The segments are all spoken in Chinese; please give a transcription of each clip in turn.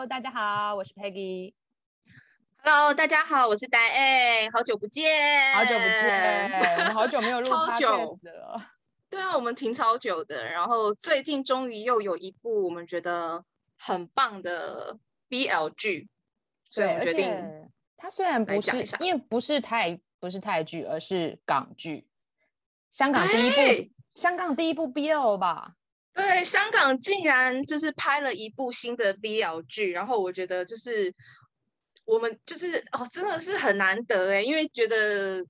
Hello，大家好，我是 Peggy。Hello，大家好，我是戴 A，好久不见，好久不见，我们好久没有录 podcast 了。对啊，我们停超久的，然后最近终于又有一部我们觉得很棒的 BL 剧，所以我决定它虽然不是因为不是泰不是泰剧，而是港剧，香港第一部香港第一部 BL 吧。对，香港竟然就是拍了一部新的 BL 剧，然后我觉得就是我们就是哦，真的是很难得哎，因为觉得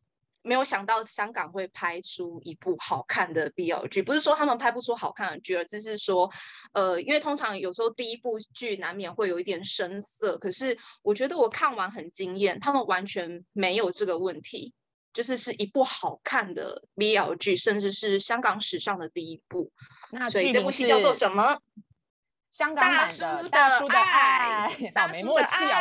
没有想到香港会拍出一部好看的 BL 剧，不是说他们拍不出好看的剧，而只是说呃，因为通常有时候第一部剧难免会有一点生涩，可是我觉得我看完很惊艳，他们完全没有这个问题。就是是一部好看的 BL 剧，甚至是香港史上的第一部。那所以这部戏叫做什么？香港版的大叔的爱，好没默契啊！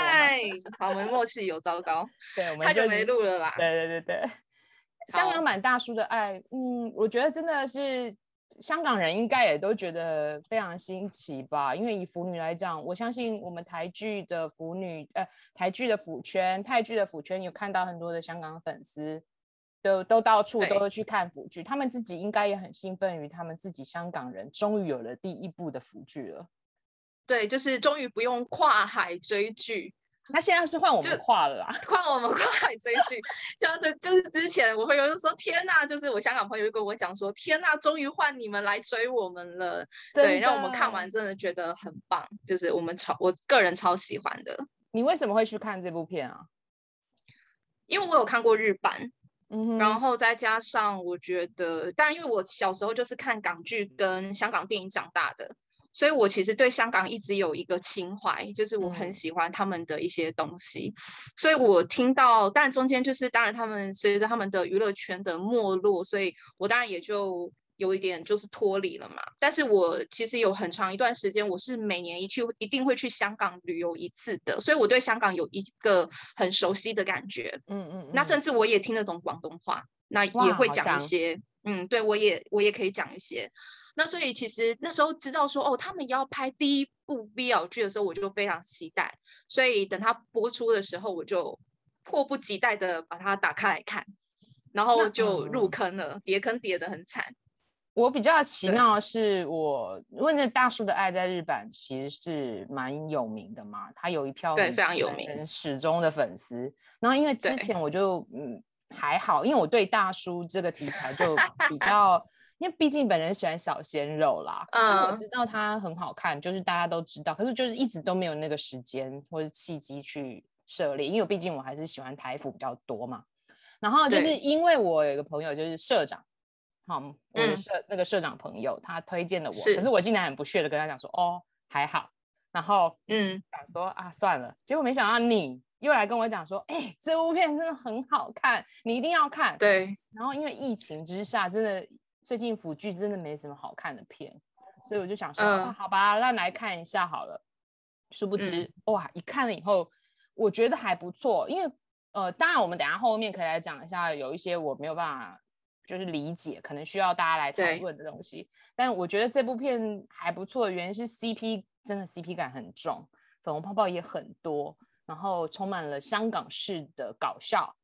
好没默契，有糟糕。对，我们太久没录了吧？对对对对，香港版大叔的爱，嗯，我觉得真的是。香港人应该也都觉得非常新奇吧，因为以腐女来讲，我相信我们台剧的腐女，呃，台剧的腐圈、泰剧的腐圈，有看到很多的香港粉丝，都都到处都会去看腐剧，他们自己应该也很兴奋于他们自己香港人终于有了第一部的腐剧了。对，就是终于不用跨海追剧。那现在是换我们跨了啦，换我们跨海追剧。像这就是之前我朋友就说天呐，就是我香港朋友就跟我讲说天呐，终于换你们来追我们了。对，让我们看完真的觉得很棒，就是我们超我个人超喜欢的。你为什么会去看这部片啊？因为我有看过日版，嗯，然后再加上我觉得，当然因为我小时候就是看港剧跟香港电影长大的。所以，我其实对香港一直有一个情怀，就是我很喜欢他们的一些东西。嗯、所以我听到，但中间就是，当然他们随着他们的娱乐圈的没落，所以我当然也就有一点就是脱离了嘛。但是我其实有很长一段时间，我是每年一去一定会去香港旅游一次的，所以我对香港有一个很熟悉的感觉。嗯嗯，嗯，那甚至我也听得懂广东话，那也会讲一些。嗯，对，我也我也可以讲一些。那所以其实那时候知道说哦，他们要拍第一部 BL 剧的时候，我就非常期待。所以等它播出的时候，我就迫不及待的把它打开来看，然后就入坑了，嗯、跌坑叠的很惨。我比较奇妙的是，我问这大叔的爱在日本其实是蛮有名的嘛，他有一票对非常有名始终的粉丝。然后因为之前我就嗯还好，因为我对大叔这个题材就 比较。因为毕竟本人喜欢小鲜肉啦，嗯，我知道他很好看，就是大家都知道，可是就是一直都没有那个时间或者契机去涉猎，因为毕竟我还是喜欢台服比较多嘛。然后就是因为我有一个朋友就是社长，好，我的社、嗯、那个社长朋友他推荐了我，可是我竟然很不屑的跟他讲说，哦，还好，然后嗯，想说啊算了，结果没想到你又来跟我讲说，哎、欸，这部片真的很好看，你一定要看。对，然后因为疫情之下，真的。最近腐剧真的没什么好看的片，所以我就想说，嗯啊、好吧，那来看一下好了。殊不知，嗯、哇，一看了以后，我觉得还不错。因为，呃，当然我们等下后面可以来讲一下，有一些我没有办法就是理解，可能需要大家来讨论的东西。但我觉得这部片还不错的原因是 CP 真的 CP 感很重，粉红泡泡也很多，然后充满了香港式的搞笑。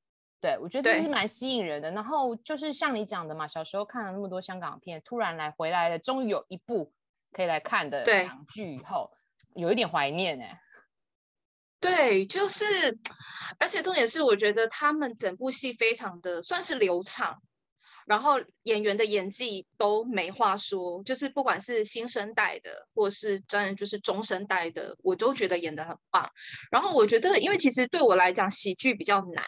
对，我觉得这是蛮吸引人的。然后就是像你讲的嘛，小时候看了那么多香港片，突然来回来了，终于有一部可以来看的港剧以后，有一点怀念哎。对，就是，而且重点是，我觉得他们整部戏非常的算是流畅，然后演员的演技都没话说，就是不管是新生代的，或是真的就是中生代的，我都觉得演的很棒。然后我觉得，因为其实对我来讲，喜剧比较难。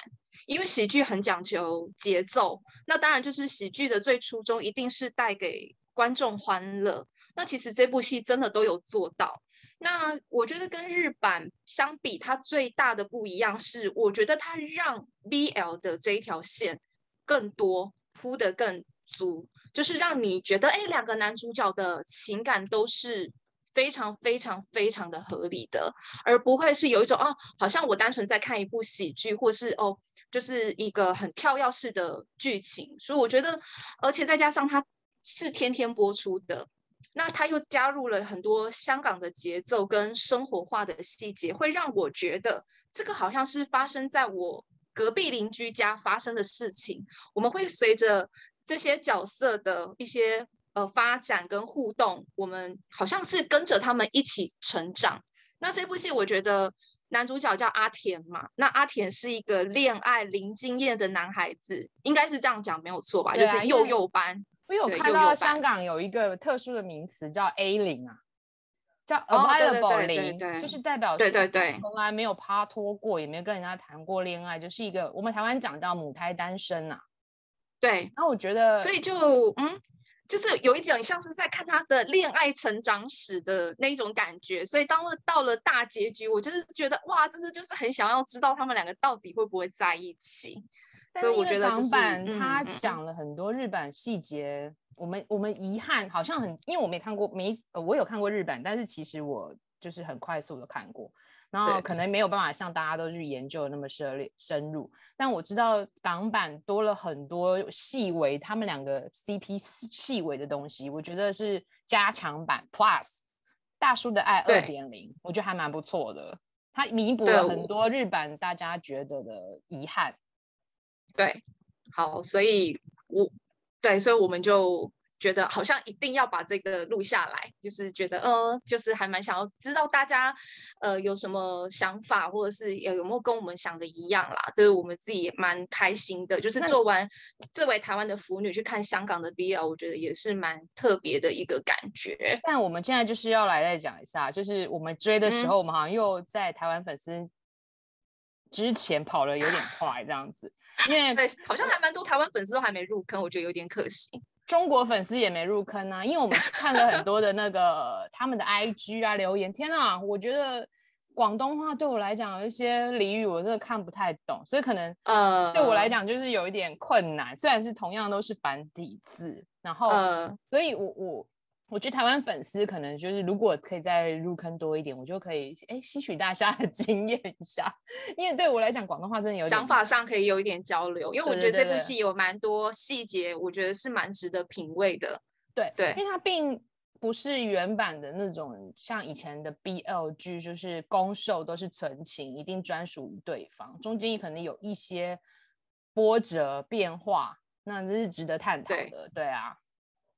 因为喜剧很讲求节奏，那当然就是喜剧的最初衷一定是带给观众欢乐。那其实这部戏真的都有做到。那我觉得跟日版相比，它最大的不一样是，我觉得它让 BL 的这一条线更多铺得更足，就是让你觉得，哎，两个男主角的情感都是。非常非常非常的合理的，而不会是有一种哦，好像我单纯在看一部喜剧，或是哦，就是一个很跳跃式的剧情。所以我觉得，而且再加上它是天天播出的，那他又加入了很多香港的节奏跟生活化的细节，会让我觉得这个好像是发生在我隔壁邻居家发生的事情。我们会随着这些角色的一些呃发展跟互动，我们好像是跟着他们一起成长。那这部戏我觉得男主角叫阿田嘛，那阿田是一个恋爱零经验的男孩子，应该是这样讲没有错吧？啊、就是幼幼班。我有看到香港有一个特殊的名词叫 A 零啊，叫 available 零，就是代表对对对，从来没有趴拖过，也没有跟人家谈过恋爱，就是一个我们台湾讲叫母胎单身啊。对，那我觉得，所以就嗯，就是有一点像是在看他的恋爱成长史的那一种感觉。所以当了到了大结局，我就是觉得哇，真的就是很想要知道他们两个到底会不会在一起。所以我觉得港版他讲了很多日版细节，我们我们遗憾好像很，因为我没看过，没我有看过日版，但是其实我就是很快速的看过，然后可能没有办法像大家都去研究那么深深入。但我知道港版多了很多细微，他们两个 CP 细微的东西，我觉得是加强版 Plus 大叔的爱二点零，我觉得还蛮不错的，它弥补了很多日版大家觉得的遗憾。对，好，所以我对，所以我们就觉得好像一定要把这个录下来，就是觉得，呃，就是还蛮想要知道大家，呃，有什么想法，或者是有有没有跟我们想的一样啦。就是我们自己也蛮开心的，就是做完作为台湾的腐女去看香港的 BL，我觉得也是蛮特别的一个感觉。但我们现在就是要来再讲一下，就是我们追的时候，嗯、我们好像又在台湾粉丝之前跑了有点快，这样子。因为对，好像还蛮多台湾粉丝都还没入坑，我觉得有点可惜。中国粉丝也没入坑啊，因为我们看了很多的那个他们的 IG 啊留言，天啊，我觉得广东话对我来讲有一些俚语我真的看不太懂，所以可能呃对我来讲就是有一点困难。虽然是同样都是繁体字，然后呃，所以我我。我觉得台湾粉丝可能就是，如果可以再入坑多一点，我就可以哎吸取大家的 经验一下。因为对我来讲，广东话真的有点想法上可以有一点交流。因为我觉得这部戏有蛮多细节，我觉得是蛮值得品味的。对对，因为它并不是原版的那种像以前的 BL 剧，就是攻受都是纯情，一定专属于对方，中间可能有一些波折变化，那这是值得探讨的。对，对啊。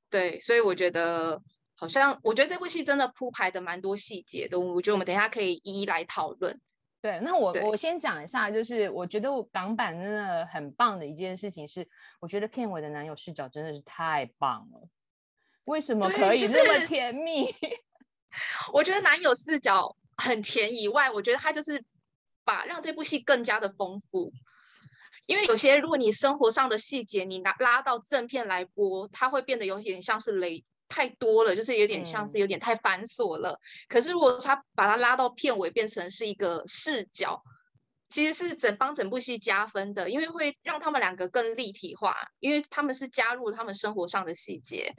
对，所以我觉得好像，我觉得这部戏真的铺排的蛮多细节的。我觉得我们等一下可以一一来讨论。对，那我我先讲一下，就是我觉得我港版真的很棒的一件事情是，我觉得片尾的男友视角真的是太棒了。为什么可以那么甜蜜？就是、我觉得男友视角很甜以外，我觉得他就是把让这部戏更加的丰富。因为有些，如果你生活上的细节你拿拉到正片来播，它会变得有点像是雷太多了，就是有点像是有点太繁琐了。嗯、可是如果他把它拉到片尾，变成是一个视角，其实是整帮整部戏加分的，因为会让他们两个更立体化，因为他们是加入他们生活上的细节。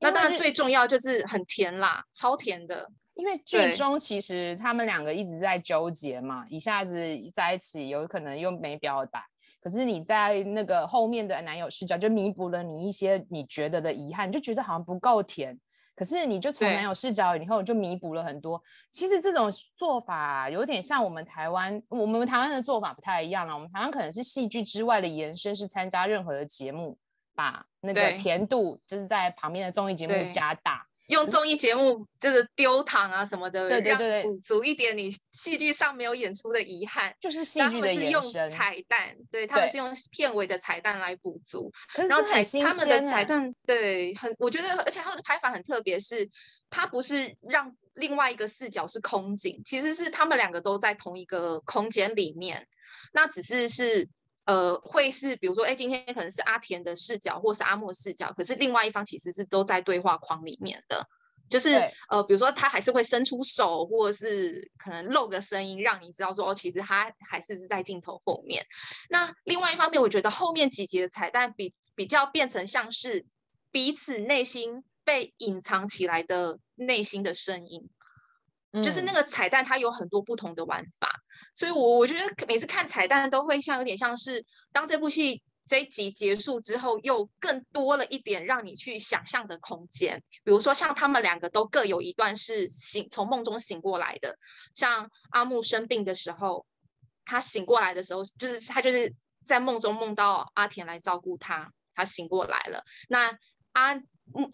那当然最重要就是很甜啦，超甜的。因为剧中其实他们两个一直在纠结嘛，一下子在一起，有可能又没表达。可是你在那个后面的男友视角，就弥补了你一些你觉得的遗憾，就觉得好像不够甜。可是你就从男友视角以后就弥补了很多。其实这种做法有点像我们台湾，我们台湾的做法不太一样了。我们台湾可能是戏剧之外的延伸，是参加任何的节目，把那个甜度就是在旁边的综艺节目加大。用综艺节目就是丢糖啊什么的，对对对，补足一点你戏剧上没有演出的遗憾，就是戏剧的延伸。他们是用彩蛋，对，他们是用片尾的彩蛋来补足。然后彩他们的彩蛋，对，很我觉得，而且他们的拍法很特别，是它不是让另外一个视角是空景，其实是他们两个都在同一个空间里面，那只是是。呃，会是比如说，哎，今天可能是阿田的视角，或是阿莫视角，可是另外一方其实是都在对话框里面的，就是呃，比如说他还是会伸出手，或者是可能露个声音，让你知道说，哦，其实他还是是在镜头后面。那另外一方面，我觉得后面几集的彩蛋比比较变成像是彼此内心被隐藏起来的内心的声音。就是那个彩蛋，它有很多不同的玩法，嗯、所以我我觉得每次看彩蛋都会像有点像是当这部戏这一集结束之后，又更多了一点让你去想象的空间。比如说，像他们两个都各有一段是醒从梦中醒过来的。像阿木生病的时候，他醒过来的时候，就是他就是在梦中梦到阿田来照顾他，他醒过来了。那阿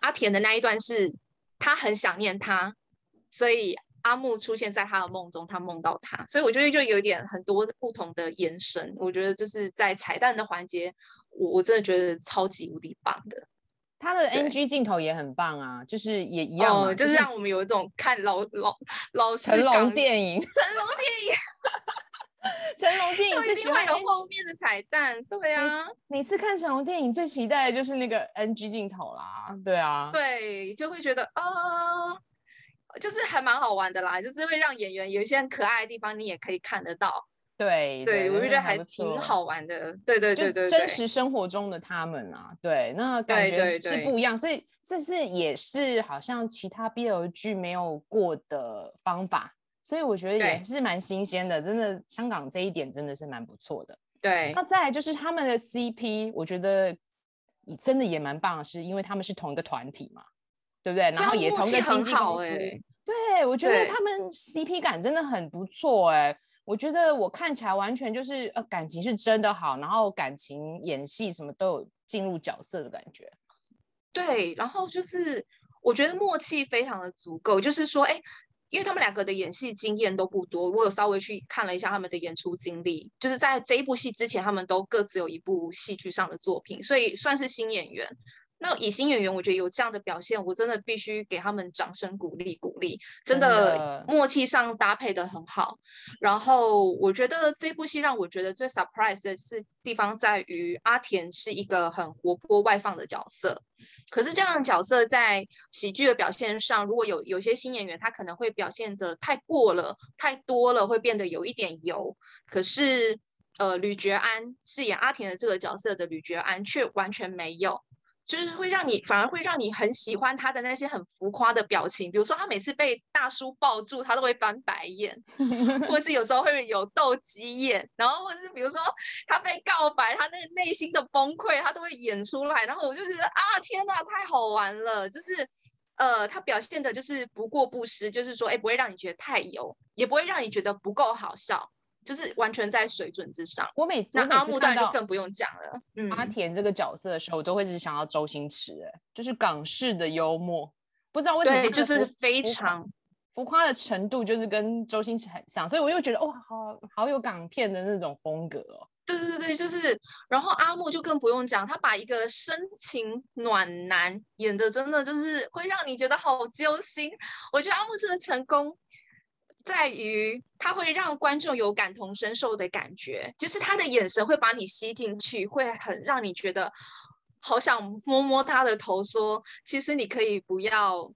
阿田的那一段是他很想念他，所以。阿木出现在他的梦中，他梦到他，所以我觉得就有点很多不同的延伸。我觉得就是在彩蛋的环节，我我真的觉得超级无敌棒的。他的 NG 镜头也很棒啊，就是也一样、哦，就是让我们有一种看老老老成龙电影，成龙电影，成龙电影最喜欢有后面的彩蛋，对啊，每次看成龙电影最期待的就是那个 NG 镜头啦，对啊，对，就会觉得啊。哦就是还蛮好玩的啦，就是会让演员有一些很可爱的地方，你也可以看得到。对，对，我就觉得还挺好玩的。对对对对，真实生活中的他们啊，对，那感觉是不一样。所以这是也是好像其他 BL 剧没有过的方法，所以我觉得也是蛮新鲜的。真的，香港这一点真的是蛮不错的。对，那再来就是他们的 CP，我觉得真的也蛮棒的，是因为他们是同一个团体嘛。对不对？然后也同个经纪公司，欸、对，我觉得他们 CP 感真的很不错哎。我觉得我看起来完全就是呃感情是真的好，然后感情演戏什么都有进入角色的感觉。对，然后就是我觉得默契非常的足够，就是说哎，因为他们两个的演戏经验都不多，我有稍微去看了一下他们的演出经历，就是在这一部戏之前，他们都各自有一部戏剧上的作品，所以算是新演员。那以新演员，我觉得有这样的表现，我真的必须给他们掌声鼓励鼓励，真的默契上搭配的很好。然后我觉得这部戏让我觉得最 surprise 的是地方在于阿田是一个很活泼外放的角色，可是这样的角色在喜剧的表现上，如果有有些新演员他可能会表现的太过了，太多了，会变得有一点油。可是呃，吕爵安饰演阿田的这个角色的吕爵安却完全没有。就是会让你反而会让你很喜欢他的那些很浮夸的表情，比如说他每次被大叔抱住，他都会翻白眼，或者是有时候会有斗鸡眼，然后或者是比如说他被告白，他那个内心的崩溃，他都会演出来，然后我就觉得啊，天哪，太好玩了！就是呃，他表现的就是不过不失，就是说，哎，不会让你觉得太油，也不会让你觉得不够好笑。就是完全在水准之上。我每那阿木当然就更不用讲了。嗯，阿田这个角色的时候，我都会一直想到周星驰，哎，就是港式的幽默，不知道为什么，对，就是非常浮夸的程度，就是跟周星驰很像，所以我又觉得哇，好好有港片的那种风格哦。对对对，就是，然后阿木就更不用讲，他把一个深情暖男演的真的就是会让你觉得好揪心。我觉得阿木真的成功。在于他会让观众有感同身受的感觉，就是他的眼神会把你吸进去，会很让你觉得好想摸摸他的头，说其实你可以不要，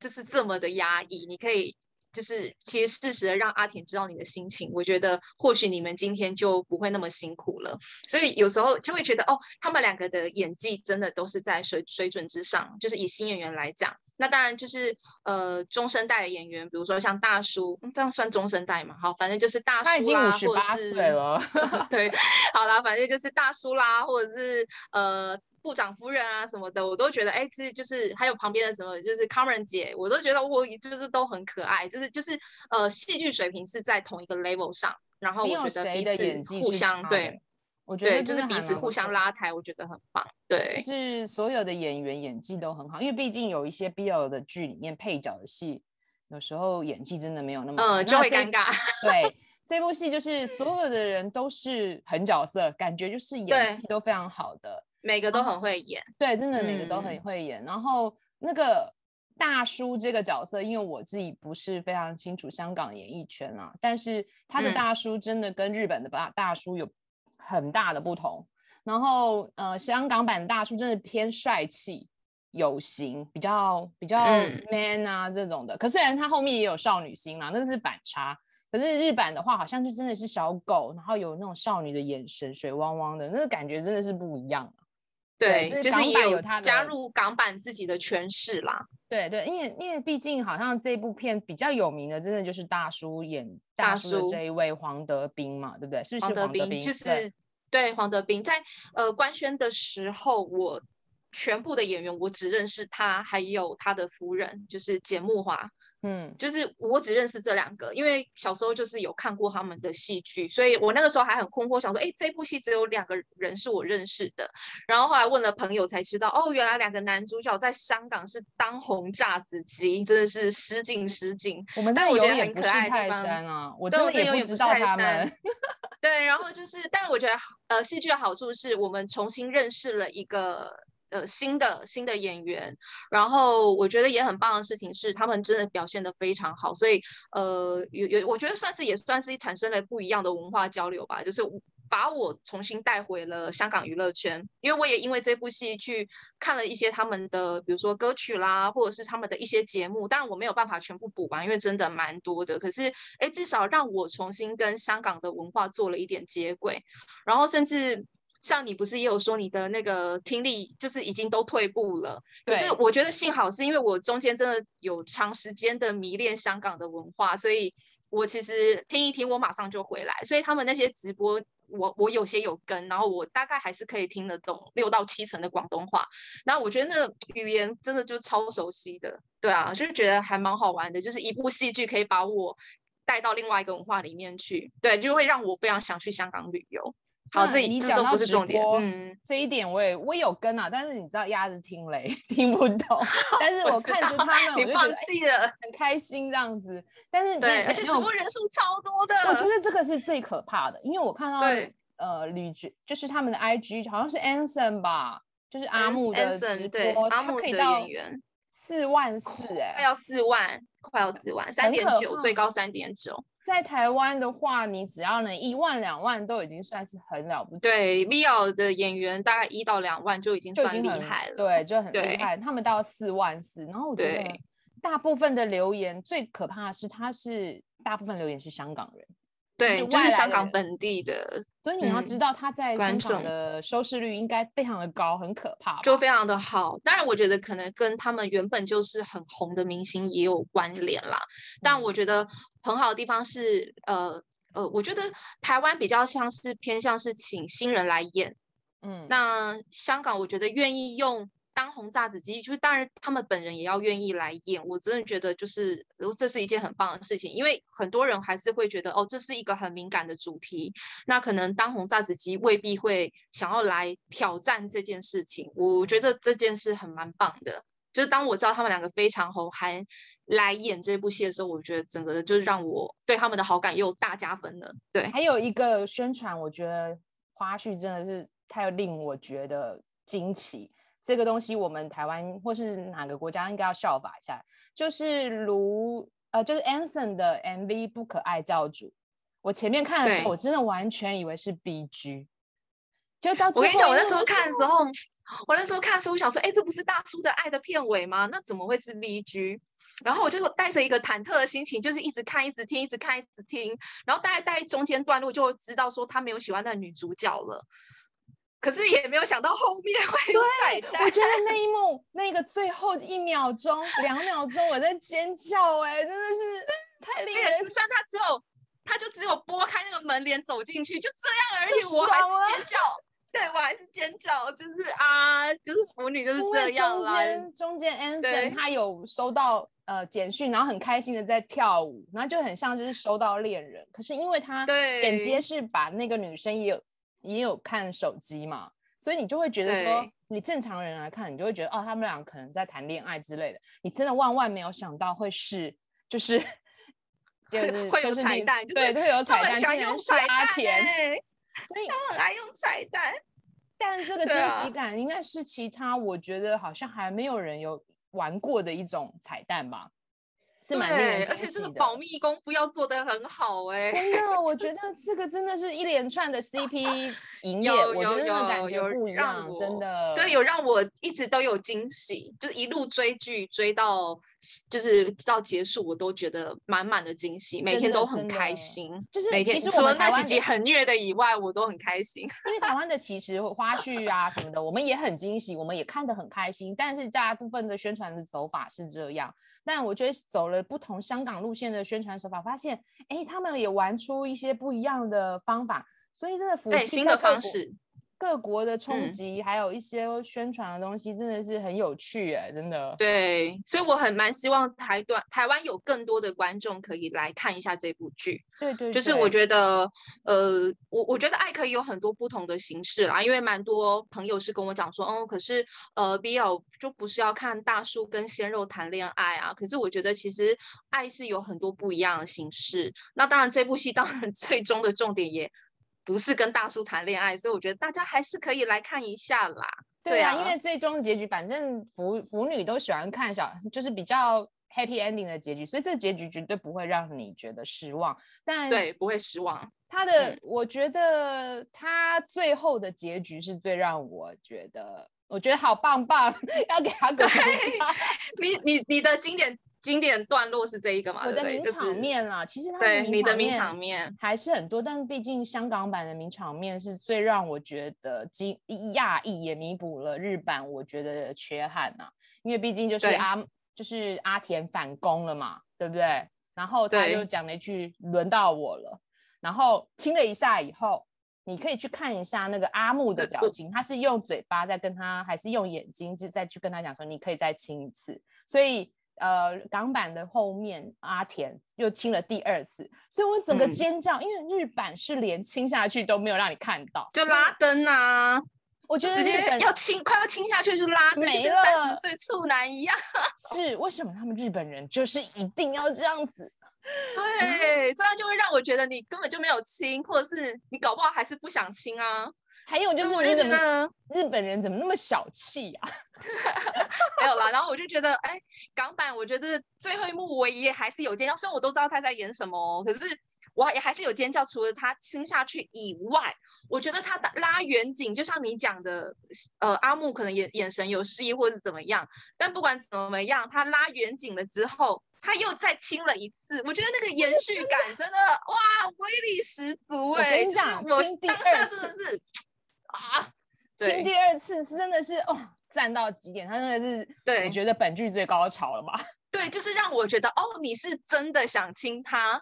就是这么的压抑，你可以。就是其实适时的让阿田知道你的心情，我觉得或许你们今天就不会那么辛苦了。所以有时候就会觉得哦，他们两个的演技真的都是在水水准之上。就是以新演员来讲，那当然就是呃中生代的演员，比如说像大叔，这样算中生代嘛？好，反正就是大叔啦，他已经五十八岁了。对，好啦，反正就是大叔啦，或者是呃。部长夫人啊什么的，我都觉得哎，是就是还有旁边的什么，就是 Cameron 姐，我都觉得我就是都很可爱，就是就是呃戏剧水平是在同一个 level 上，然后我觉得彼此互相对，我觉得就是彼此互相拉抬，我觉得很棒。对，就是所有的演员演技都很好，因为毕竟有一些 BL 的剧里面配角的戏，有时候演技真的没有那么嗯，就会尴尬。对，这部戏就是所有的人都是狠角色，感觉就是 演技都非常好的。每个都很会演，对，真的每个都很会演。嗯、然后那个大叔这个角色，因为我自己不是非常清楚香港演艺圈啊，但是他的大叔真的跟日本的大大叔有很大的不同。然后呃，香港版的大叔真的偏帅气有型，比较比较 man 啊这种的。嗯、可虽然他后面也有少女心啦，那是反差。可是日版的话，好像就真的是小狗，然后有那种少女的眼神，水汪汪的，那个感觉真的是不一样。对，就是也有他加入港版自己的诠释啦。对对，因为因为毕竟好像这部片比较有名的，真的就是大叔演大叔的这一位黄德斌嘛，对不对？是不是黄德斌？就是对，黄德斌在呃官宣的时候，我全部的演员我只认识他，还有他的夫人，就是简慕华。嗯，就是我只认识这两个，因为小时候就是有看过他们的戏剧，所以我那个时候还很困惑，想说，哎，这部戏只有两个人是我认识的。然后后来问了朋友才知道，哦，原来两个男主角在香港是当红炸子鸡，真的是失敬失敬。我们但我觉得很可爱的地方啊，我真的也不知道他们。对，然后就是，但我觉得呃，戏剧的好处是我们重新认识了一个。呃，新的新的演员，然后我觉得也很棒的事情是，他们真的表现得非常好，所以呃，有有，我觉得算是也算是产生了不一样的文化交流吧，就是把我重新带回了香港娱乐圈，因为我也因为这部戏去看了一些他们的，比如说歌曲啦，或者是他们的一些节目，但我没有办法全部补完，因为真的蛮多的，可是哎，至少让我重新跟香港的文化做了一点接轨，然后甚至。像你不是也有说你的那个听力就是已经都退步了？可是我觉得幸好是因为我中间真的有长时间的迷恋香港的文化，所以我其实听一听我马上就回来。所以他们那些直播，我我有些有跟，然后我大概还是可以听得懂六到七成的广东话。然后我觉得那个语言真的就超熟悉的，对啊，就是觉得还蛮好玩的，就是一部戏剧可以把我带到另外一个文化里面去，对，就会让我非常想去香港旅游。好，这你讲到直播，嗯，这一点我也我有跟啊，但是你知道鸭子听雷 听不懂，但是我看着他们，我就觉得很开心这样子。但是对，而且直播人数超多的，我觉得这个是最可怕的，因为我看到呃吕爵就是他们的 IG 好像是 Anson 吧，就是阿木的直播，他可以到四万四，哎，快要四万，快要四万，三点九，最高三点九。在台湾的话，你只要能一万两万都已经算是很了不起。对，VL 的演员大概一到两万就已经算厉害了。对，就很厉害。他们到四万四，然后我觉得大部分的留言最可怕的是，他是大部分留言是香港人。对，就是香港本地的，所以你要知道他在香港的收视率应该非常的高，很可怕，就非常的好。当然，我觉得可能跟他们原本就是很红的明星也有关联啦。但我觉得很好的地方是，呃呃，我觉得台湾比较像是偏向是请新人来演，嗯，那香港我觉得愿意用。当红炸子鸡，就是当然他们本人也要愿意来演，我真的觉得就是，这是一件很棒的事情，因为很多人还是会觉得，哦，这是一个很敏感的主题，那可能当红炸子鸡未必会想要来挑战这件事情。我觉得这件事很蛮棒的，就是当我知道他们两个非常红，还来演这部戏的时候，我觉得整个就是让我对他们的好感又大加分了。对，还有一个宣传，我觉得花絮真的是太令我觉得惊奇。这个东西我们台湾或是哪个国家应该要效法一下，就是如呃，就是 Anson 的 MV《不可爱教主》，我前面看的时候，我真的完全以为是 BG，就到我跟你讲，我那时候看的时候，我那时候看的时候，我想说，哎，这不是大叔的爱的片尾吗？那怎么会是 V G？然后我就带着一个忐忑的心情，就是一直看，一直听，一直看，一直听，然后大概在中间段落就知道说他没有喜欢的女主角了。可是也没有想到后面会有彩蛋。我觉得那一幕，那个最后一秒钟、两秒钟，我在尖叫、欸，哎，真的是 太厉害了。也是，算他只有，他就只有拨开那个门帘走进去，就这样而已。我还是尖叫，对我还是尖叫，就是啊，就是腐女就是这样。中间中间，Anson 他有收到呃简讯，然后很开心的在跳舞，然后就很像就是收到恋人。可是因为他剪接是把那个女生也有。也有看手机嘛，所以你就会觉得说，你正常人来看，你就会觉得哦，他们俩可能在谈恋爱之类的。你真的万万没有想到会是，就是 就是会有彩蛋，对，会有彩蛋，竟然是阿田，所以他们很爱用彩蛋。但这个惊喜感应该是其他，我觉得好像还没有人有玩过的一种彩蛋吧。是蛮对，而且这个保。密功夫要做得很好哎、欸，真的，我觉得这个真的是一连串的 CP 营业，我觉得那个感觉不一样，真的，对，有让我一直都有惊喜，就是一路追剧追到就是到结束，我都觉得满满的惊喜，每天都很开。心，就是每天除了那几集很虐的以外，我都很开心，因为台湾的其实 花絮啊什么的，我们也很惊喜，我们也看得很开心，但是大部分的宣传的手法是这样。但我觉得走了不同香港路线的宣传手法，发现，哎，他们也玩出一些不一样的方法。所以真的对新的方式。各国的冲击，还有一些宣传的东西，真的是很有趣哎，真的。对，所以我很蛮希望台短台湾有更多的观众可以来看一下这部剧。对，对对，就是我觉得，呃，我我觉得爱可以有很多不同的形式啦，因为蛮多朋友是跟我讲说，哦，可是呃，BL 就不是要看大叔跟鲜肉谈恋爱啊。可是我觉得其实爱是有很多不一样的形式。那当然，这部戏当然 最终的重点也。不是跟大叔谈恋爱，所以我觉得大家还是可以来看一下啦。对啊，对啊，因为最终结局，反正腐腐女都喜欢看小，就是比较 happy ending 的结局，所以这个结局绝对不会让你觉得失望。但对，不会失望。他的，嗯、我觉得他最后的结局是最让我觉得。我觉得好棒棒，要给他个鼓掌。你你你的经典经典段落是这一个吗？我的名场面啊，就是、其实他对你的名场面还是很多，但是毕竟香港版的名场面是最让我觉得惊讶异，也弥补了日版我觉得的缺憾呐、啊。因为毕竟就是阿就是阿田反攻了嘛，对不对？然后他又讲了一句“轮到我了”，然后亲了一下以后。你可以去看一下那个阿木的表情，他是用嘴巴在跟他，还是用眼睛就再去跟他讲说，你可以再亲一次。所以，呃，港版的后面阿田又亲了第二次，所以我整个尖叫，嗯、因为日版是连亲下去都没有让你看到，就拉灯啊！我觉得直接要亲，快要亲下去就拉灯，没了，三十岁处男一样。是为什么他们日本人就是一定要这样子？对，这样就会让我觉得你根本就没有亲，或者是你搞不好还是不想亲啊。还有就是，我就觉得日本人怎么那么小气啊？没有啦，然后我就觉得，哎，港版我觉得最后一幕我也还是有尖叫，虽然我都知道他在演什么哦，可是我也还是有尖叫。除了他亲下去以外，我觉得他拉远景，就像你讲的，呃，阿木可能眼眼神有失忆或者是怎么样，但不管怎么样，他拉远景了之后。他又再亲了一次，我觉得那个延续感真的哇，威力十足哎、欸！我跟你讲，亲第二次真的是啊，亲第二次真的是哦，赞到极点，他真的是对，我觉得本剧最高潮了吧？对，就是让我觉得哦，你是真的想亲他。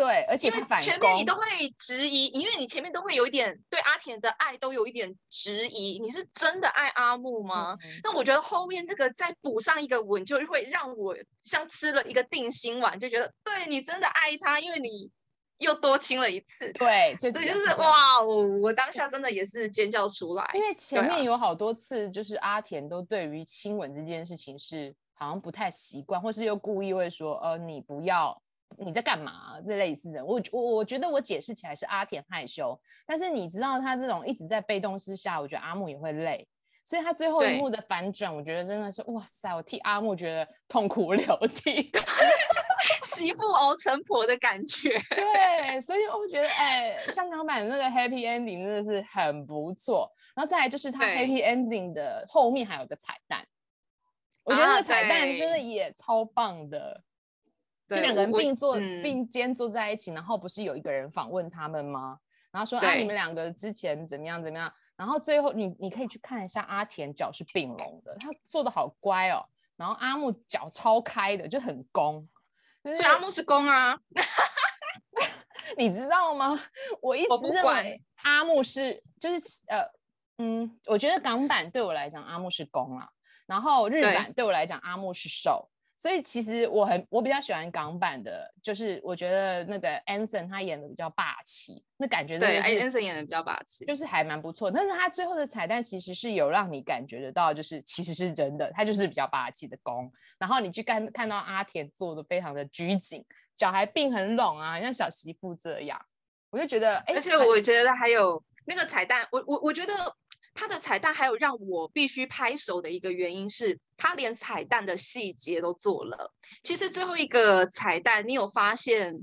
对，而且因为前面你都会质疑，因为你前面都会有一点对阿田的爱都有一点质疑，你是真的爱阿木吗？嗯、那我觉得后面这个再补上一个吻，就会让我像吃了一个定心丸，就觉得对你真的爱他，因为你又多亲了一次。对，对，就是哇，我我当下真的也是尖叫出来，因为前面有好多次，就是阿田都对于亲吻这件事情是好像不太习惯，或是又故意会说，呃，你不要。你在干嘛？这类似的，我我我觉得我解释起来是阿田害羞，但是你知道他这种一直在被动之下，我觉得阿木也会累，所以他最后一幕的反转，我觉得真的是哇塞，我替阿木觉得痛哭流涕，媳妇熬成婆的感觉。对，所以我觉得哎，香港版的那个 Happy Ending 真的是很不错。然后再来就是他 Happy Ending 的后面还有个彩蛋，我觉得那个彩蛋真的也超棒的。这两个人并坐并肩坐在一起，然后不是有一个人访问他们吗？然后说啊，你们两个之前怎么样怎么样？然后最后你你可以去看一下阿田脚是并拢的，他做的好乖哦。然后阿木脚超开的，就很攻。所以阿木是攻啊，你知道吗？我一直认为阿木是就是呃嗯，我觉得港版对我来讲阿木是攻啊，然后日版对我来讲阿木是受。所以其实我很我比较喜欢港版的，就是我觉得那个 Anson 他演的比较霸气，那感觉对，Anson 演的比较霸气，就是还蛮不错。但是他最后的彩蛋其实是有让你感觉得到，就是其实是真的，他就是比较霸气的攻。然后你去看看到阿田做的非常的拘谨，脚还并很拢啊，像小媳妇这样，我就觉得，而且我觉得还有那个彩蛋，我我我觉得。他的彩蛋还有让我必须拍手的一个原因是，它连彩蛋的细节都做了。其实最后一个彩蛋，你有发现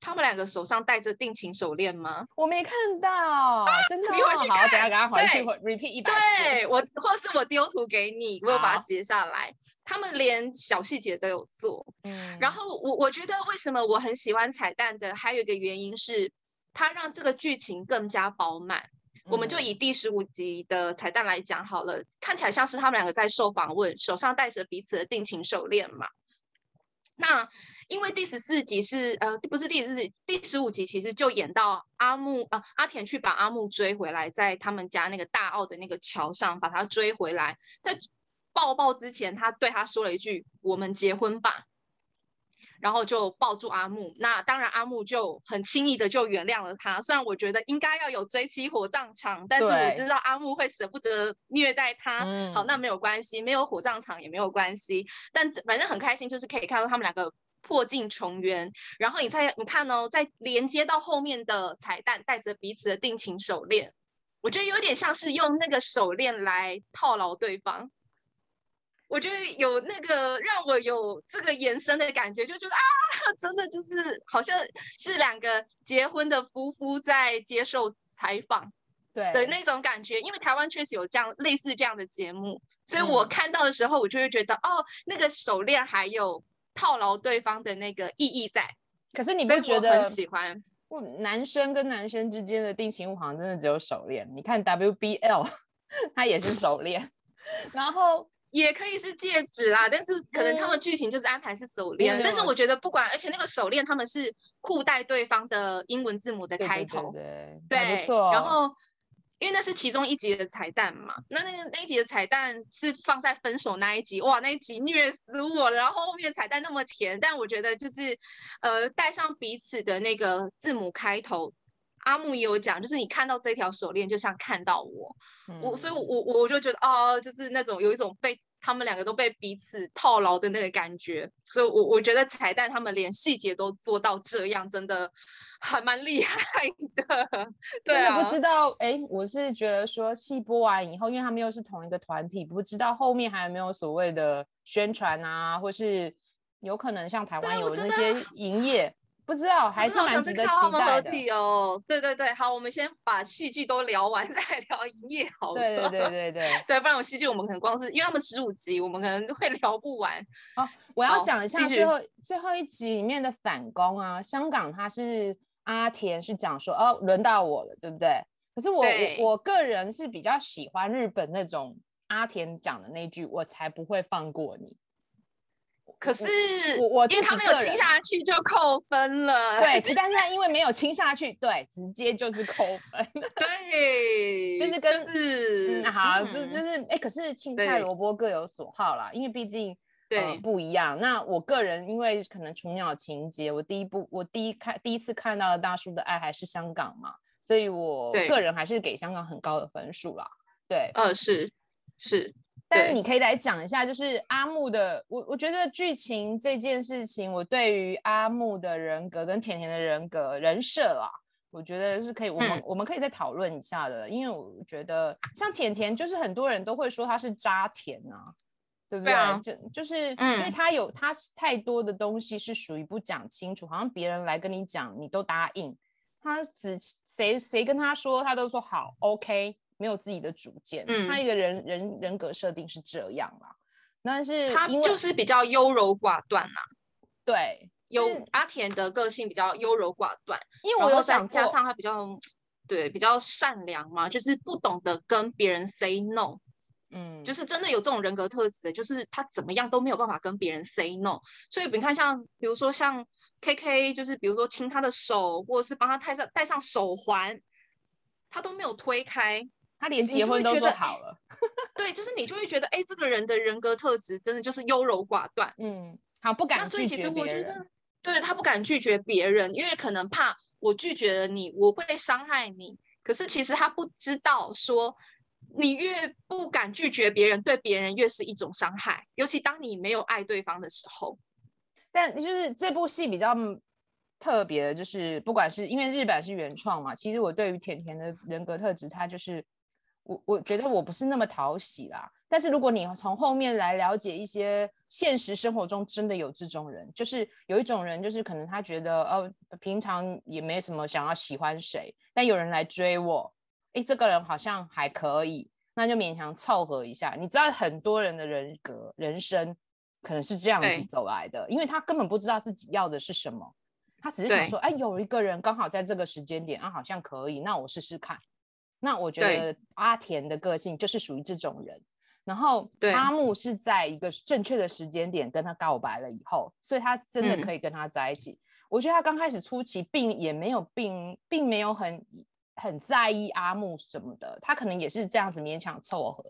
他们两个手上戴着定情手链吗？我没看到，真的。你回去看，好，等下给他回去 repeat 一百次。对，我，或是我丢图给你，我有把它截下来。他们连小细节都有做。嗯。然后我我觉得为什么我很喜欢彩蛋的，还有一个原因是，它让这个剧情更加饱满。我们就以第十五集的彩蛋来讲好了，看起来像是他们两个在受访问，手上戴着彼此的定情手链嘛。那因为第十四集是呃不是第十四集，第十五集其实就演到阿木啊、呃、阿田去把阿木追回来，在他们家那个大澳的那个桥上把他追回来，在抱抱之前，他对他说了一句：“我们结婚吧。”然后就抱住阿木，那当然阿木就很轻易的就原谅了他。虽然我觉得应该要有追妻火葬场，但是我知道阿木会舍不得虐待他。好，那没有关系，没有火葬场也没有关系。但反正很开心，就是可以看到他们两个破镜重圆。然后你再你看哦，再连接到后面的彩蛋，带着彼此的定情手链，我觉得有点像是用那个手链来套牢对方。我觉得有那个让我有这个延伸的感觉，就觉得啊，真的就是好像是两个结婚的夫妇在接受采访，对的那种感觉。因为台湾确实有这样类似这样的节目，所以我看到的时候，我就会觉得、嗯、哦，那个手链还有套牢对方的那个意义在。可是你不觉得很喜欢？男生跟男生之间的定情物好像真的只有手链。你看 WBL，它也是手链，然后。也可以是戒指啦，但是可能他们剧情就是安排是手链。嗯、但是我觉得不管，而且那个手链他们是互带对方的英文字母的开头，对，对，对，对，没错。然后因为那是其中一集的彩蛋嘛，那那个那一集的彩蛋是放在分手那一集，哇，那一集虐死我了。然后后面彩蛋那么甜，但我觉得就是呃带上彼此的那个字母开头。阿木也有讲，就是你看到这条手链，就像看到我，嗯、我所以我，我我就觉得哦，就是那种有一种被他们两个都被彼此套牢的那个感觉，所以我，我我觉得彩蛋他们连细节都做到这样，真的还蛮厉害的。对啊，不知道哎，我是觉得说戏播完以后，因为他们又是同一个团体，不知道后面还有没有所谓的宣传啊，或是有可能像台湾有那些营业。不知道，还是蛮值得期待的哦。对对对，好，我们先把戏剧都聊完，再聊营业好了。对对对对对，对，不然我戏剧我们可能光是因为他们十五集，我们可能会聊不完。哦，我要讲一下最后最后一集里面的反攻啊，香港他是阿田是讲说哦，轮到我了，对不对？可是我我我个人是比较喜欢日本那种阿田讲的那句，我才不会放过你。可是我我因为他没有亲下去就扣分了，对，但是他因为没有亲下去，对，直接就是扣分，对，就是跟、就是嗯、好，就就是哎、欸，可是青菜萝卜各有所好啦，因为毕竟对、呃、不一样。那我个人因为可能雏鸟情节，我第一部我第一看第一次看到的大叔的爱还是香港嘛，所以我个人还是给香港很高的分数啦。对，呃，是是。但是你可以来讲一下，就是阿木的，我我觉得剧情这件事情，我对于阿木的人格跟甜甜的人格人设啊，我觉得是可以，我们、嗯、我们可以再讨论一下的，因为我觉得像甜甜，就是很多人都会说她是渣甜啊，对不对？对啊、就就是因为他有他太多的东西是属于不讲清楚，好像别人来跟你讲，你都答应，他只谁谁跟他说，他都说好，OK。没有自己的主见，嗯、他一个人人人格设定是这样啦，但是他就是比较优柔寡断呐、啊。对，有阿田的个性比较优柔寡断，因为我有想加上他比较对比较善良嘛，就是不懂得跟别人 say no，嗯，就是真的有这种人格特质的，就是他怎么样都没有办法跟别人 say no，所以你看像比如说像 K K，就是比如说亲他的手，或者是帮他戴上戴上手环，他都没有推开。他连结婚都说好了，对，就是你就会觉得，哎、欸，这个人的人格特质真的就是优柔寡断，嗯，好不敢拒绝别人。那所以其实我觉得，对，他不敢拒绝别人，因为可能怕我拒绝了你，我会伤害你。可是其实他不知道，说你越不敢拒绝别人，对别人越是一种伤害，尤其当你没有爱对方的时候。但就是这部戏比较。特别的就是，不管是因为日版是原创嘛，其实我对于甜甜的人格特质，他就是我我觉得我不是那么讨喜啦。但是如果你从后面来了解一些现实生活中真的有这种人，就是有一种人，就是可能他觉得呃平常也没什么想要喜欢谁，但有人来追我，诶，这个人好像还可以，那就勉强凑合一下。你知道很多人的人格人生可能是这样子走来的，因为他根本不知道自己要的是什么。他只是想说，哎，有一个人刚好在这个时间点啊，好像可以，那我试试看。那我觉得阿田的个性就是属于这种人，然后阿木是在一个正确的时间点跟他告白了以后，所以他真的可以跟他在一起。嗯、我觉得他刚开始初期并也没有并并没有很很在意阿木什么的，他可能也是这样子勉强凑合。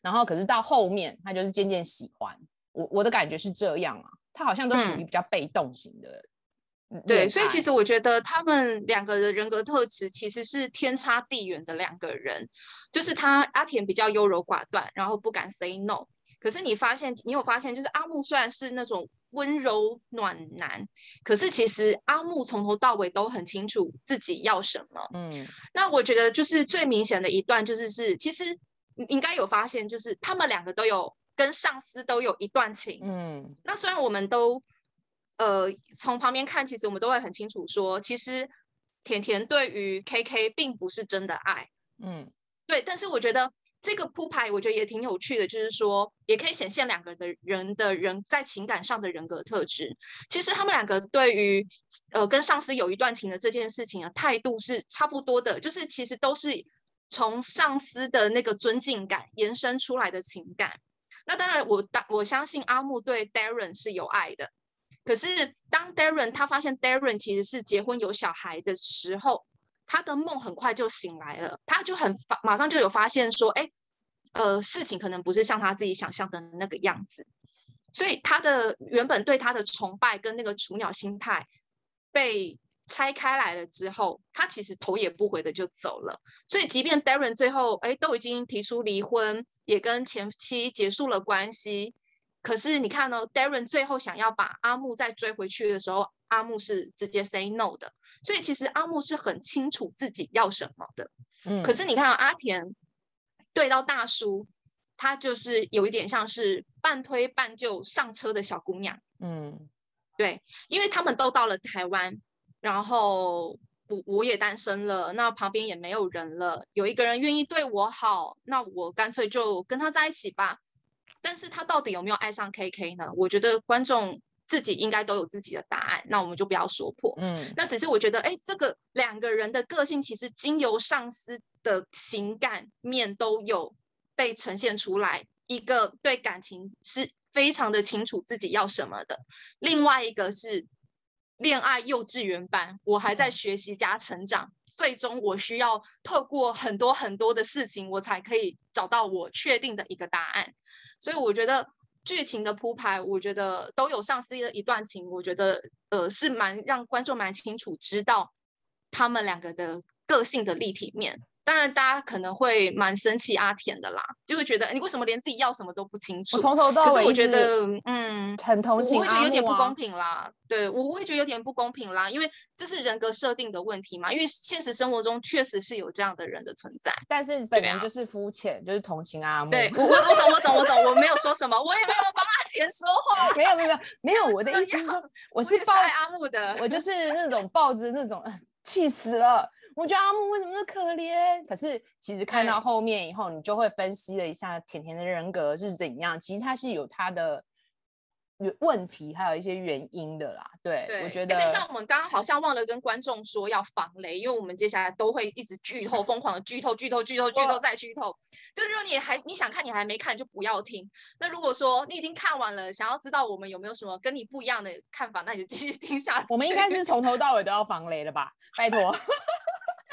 然后可是到后面他就是渐渐喜欢我，我的感觉是这样啊，他好像都属于比较被动型的。嗯对，所以其实我觉得他们两个的人格特质其实是天差地远的两个人。就是他阿田比较优柔寡断，然后不敢 say no。可是你发现，你有发现，就是阿木虽然是那种温柔暖男，可是其实阿木从头到尾都很清楚自己要什么。嗯，那我觉得就是最明显的一段，就是是其实你应该有发现，就是他们两个都有跟上司都有一段情。嗯，那虽然我们都。呃，从旁边看，其实我们都会很清楚说，其实甜甜对于 KK 并不是真的爱，嗯，对。但是我觉得这个铺排，我觉得也挺有趣的，就是说，也可以显现两个的人的人在情感上的人格特质。其实他们两个对于呃跟上司有一段情的这件事情啊，态度是差不多的，就是其实都是从上司的那个尊敬感延伸出来的情感。那当然我，我当我相信阿木对 Darren 是有爱的。可是，当 Darren 他发现 Darren 其实是结婚有小孩的时候，他的梦很快就醒来了。他就很发，马上就有发现说，哎，呃，事情可能不是像他自己想象的那个样子。所以，他的原本对他的崇拜跟那个雏鸟心态被拆开来了之后，他其实头也不回的就走了。所以，即便 Darren 最后哎都已经提出离婚，也跟前妻结束了关系。可是你看呢、哦，Darren 最后想要把阿木再追回去的时候，阿木是直接 say no 的。所以其实阿木是很清楚自己要什么的。嗯。可是你看、哦、阿田对到大叔，他就是有一点像是半推半就上车的小姑娘。嗯。对，因为他们都到了台湾，然后我我也单身了，那旁边也没有人了，有一个人愿意对我好，那我干脆就跟他在一起吧。但是他到底有没有爱上 KK 呢？我觉得观众自己应该都有自己的答案，那我们就不要说破。嗯，那只是我觉得，哎，这个两个人的个性其实经由上司的情感面都有被呈现出来。一个对感情是非常的清楚自己要什么的，另外一个是恋爱幼稚园班，我还在学习加成长。最终，我需要透过很多很多的事情，我才可以找到我确定的一个答案。所以，我觉得剧情的铺排，我觉得都有上司的一段情，我觉得呃是蛮让观众蛮清楚知道他们两个的个性的立体面。当然，大家可能会蛮生气阿田的啦，就会觉得你为什么连自己要什么都不清楚？我从头到尾，可是我觉得，嗯，很同情，我会觉得有点不公平啦。对，我会觉得有点不公平啦，因为这是人格设定的问题嘛。因为现实生活中确实是有这样的人的存在，但是本人就是肤浅，就是同情阿木。对，我我懂，我懂，我懂，我没有说什么，我也没有帮阿田说话。没有，没有，没有，没有。我的意思是说，我是抱阿木的，我就是那种抱着那种气死了。我觉得阿木为什么那么可怜？可是其实看到后面以后，你就会分析了一下甜甜的人格是怎样。其实他是有他的问题，还有一些原因的啦。对，对我觉得。像我们刚刚好像忘了跟观众说要防雷，因为我们接下来都会一直剧透，疯狂的剧透，剧透，剧透，剧透再剧透。就是如果你还你想看，你还没看，就不要听。那如果说你已经看完了，想要知道我们有没有什么跟你不一样的看法，那你就继续听下去。我们应该是从头到尾都要防雷了吧？拜托。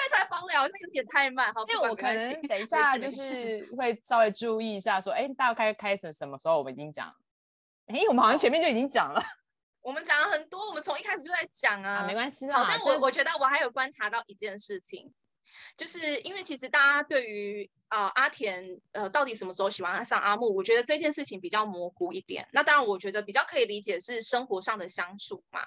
才帮聊，那有点太慢，好，因为我可能等一 下就是 会稍微注意一下，说，哎，大概开始什么时候？我们已经讲，哎，我们好像前面就已经讲了，我们讲了很多，我们从一开始就在讲啊，啊没关系，好，但我我觉得我还有观察到一件事情，就是因为其实大家对于呃阿田呃到底什么时候喜欢上阿木，我觉得这件事情比较模糊一点。那当然，我觉得比较可以理解是生活上的相处嘛，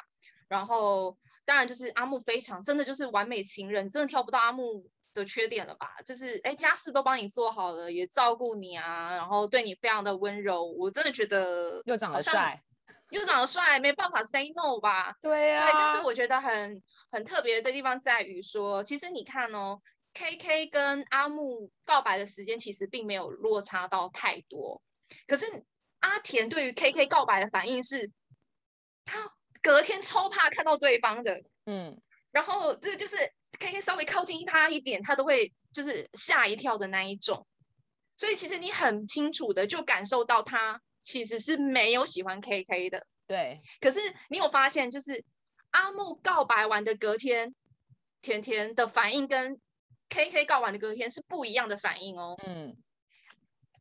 然后。当然，就是阿木非常真的就是完美情人，真的挑不到阿木的缺点了吧？就是哎，家事都帮你做好了，也照顾你啊，然后对你非常的温柔。我真的觉得又长得帅，又长得帅，没办法 say no 吧？对呀、啊。对，但是我觉得很很特别的地方在于说，其实你看哦，KK 跟阿木告白的时间其实并没有落差到太多，可是阿田对于 KK 告白的反应是，他。隔天超怕看到对方的，嗯，然后这就是 KK 稍微靠近他一点，他都会就是吓一跳的那一种。所以其实你很清楚的就感受到他其实是没有喜欢 KK 的。对，可是你有发现，就是阿木告白完的隔天，甜甜的反应跟 KK 告完的隔天是不一样的反应哦。嗯，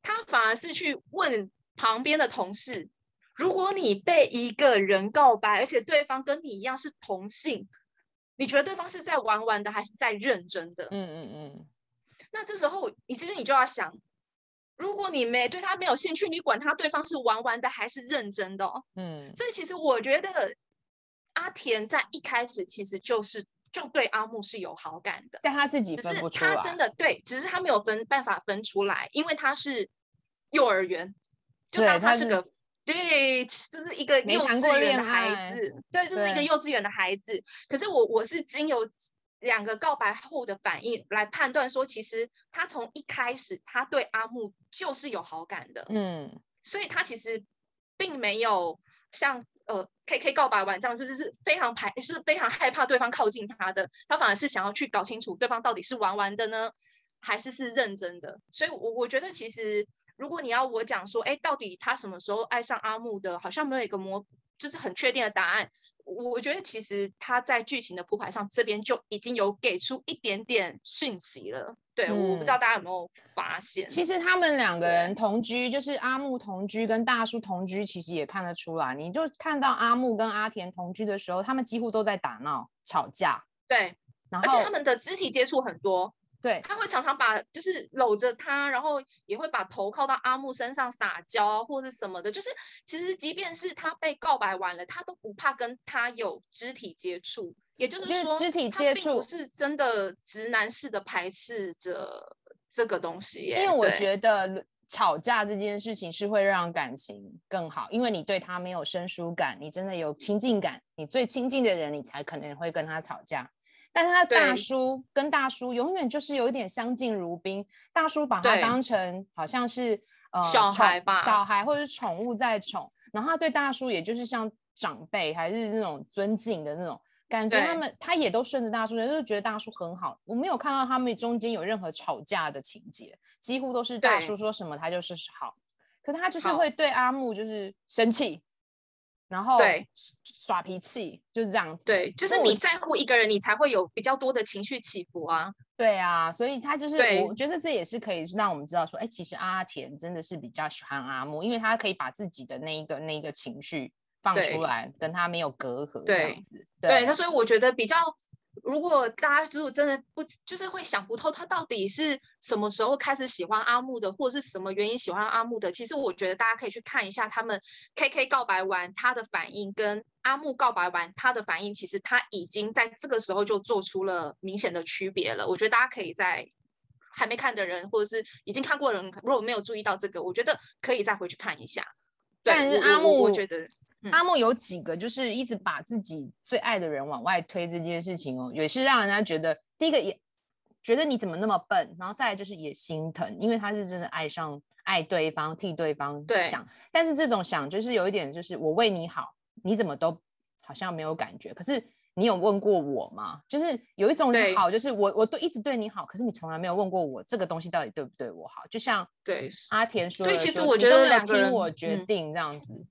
他反而是去问旁边的同事，如果你被一个人告白，而且对方跟你一样是同性，你觉得对方是在玩玩的，还是在认真的？嗯嗯嗯。那这时候，你其实你就要想。如果你没对他没有兴趣，你管他对方是玩玩的还是认真的哦。嗯，所以其实我觉得阿田在一开始其实就是就对阿木是有好感的，但他自己分不出来。他真的对，只是他没有分办法分出来，因为他是幼儿园，就当他是个对，对，就是一个幼稚园的孩子，对，就是一个幼稚园的孩子。可是我我是经由。两个告白后的反应来判断说，其实他从一开始他对阿木就是有好感的，嗯，所以他其实并没有像呃 KK 告白完这样，就是是非常排是非常害怕对方靠近他的，他反而是想要去搞清楚对方到底是玩玩的呢，还是是认真的。所以我，我我觉得其实如果你要我讲说，哎，到底他什么时候爱上阿木的，好像没有一个模，就是很确定的答案。我觉得其实他在剧情的铺排上，这边就已经有给出一点点讯息了。对，嗯、我不知道大家有没有发现。其实他们两个人同居，就是阿木同居跟大叔同居，其实也看得出来。你就看到阿木跟阿田同居的时候，他们几乎都在打闹、吵架。对，然后而且他们的肢体接触很多。对，他会常常把就是搂着他，然后也会把头靠到阿木身上撒娇或者什么的。就是其实即便是他被告白完了，他都不怕跟他有肢体接触。也就是说，肢体接触是真的直男式的排斥着这个东西。因为我觉得吵架这件事情是会让感情更好，因为你对他没有生疏感，你真的有亲近感，你最亲近的人，你才可能会跟他吵架。但是他大叔跟大叔永远就是有一点相敬如宾，大叔把他当成好像是呃小孩吧，小孩或者是宠物在宠，然后他对大叔也就是像长辈还是那种尊敬的那种感觉，他们他也都顺着大叔，就是觉得大叔很好。我没有看到他们中间有任何吵架的情节，几乎都是大叔说什么他就是好，可他就是会对阿木就是生气。然后对耍脾气就是这样子，对，就是你在乎一个人，你才会有比较多的情绪起伏啊。对啊，所以他就是，我觉得这也是可以让我们知道说，哎，其实阿田真的是比较喜欢阿木，因为他可以把自己的那一个那一个情绪放出来，跟他没有隔阂这样子。对，他所以我觉得比较。如果大家如果真的不就是会想不透他到底是什么时候开始喜欢阿木的，或者是什么原因喜欢阿木的，其实我觉得大家可以去看一下他们 KK 告白完他的反应，跟阿木告白完他的反应，其实他已经在这个时候就做出了明显的区别了。我觉得大家可以在还没看的人，或者是已经看过的人，如果没有注意到这个，我觉得可以再回去看一下。但是阿木，我，我觉得。阿莫有几个就是一直把自己最爱的人往外推这件事情哦，也是让人家觉得第一个也觉得你怎么那么笨，然后再来就是也心疼，因为他是真的爱上爱对方，替对方想。对。但是这种想就是有一点就是我为你好，你怎么都好像没有感觉。可是你有问过我吗？就是有一种好，就是我我都一直对你好，可是你从来没有问过我这个东西到底对不对我好。就像对阿田说，所以其实我觉得两个人听我决定这样子。嗯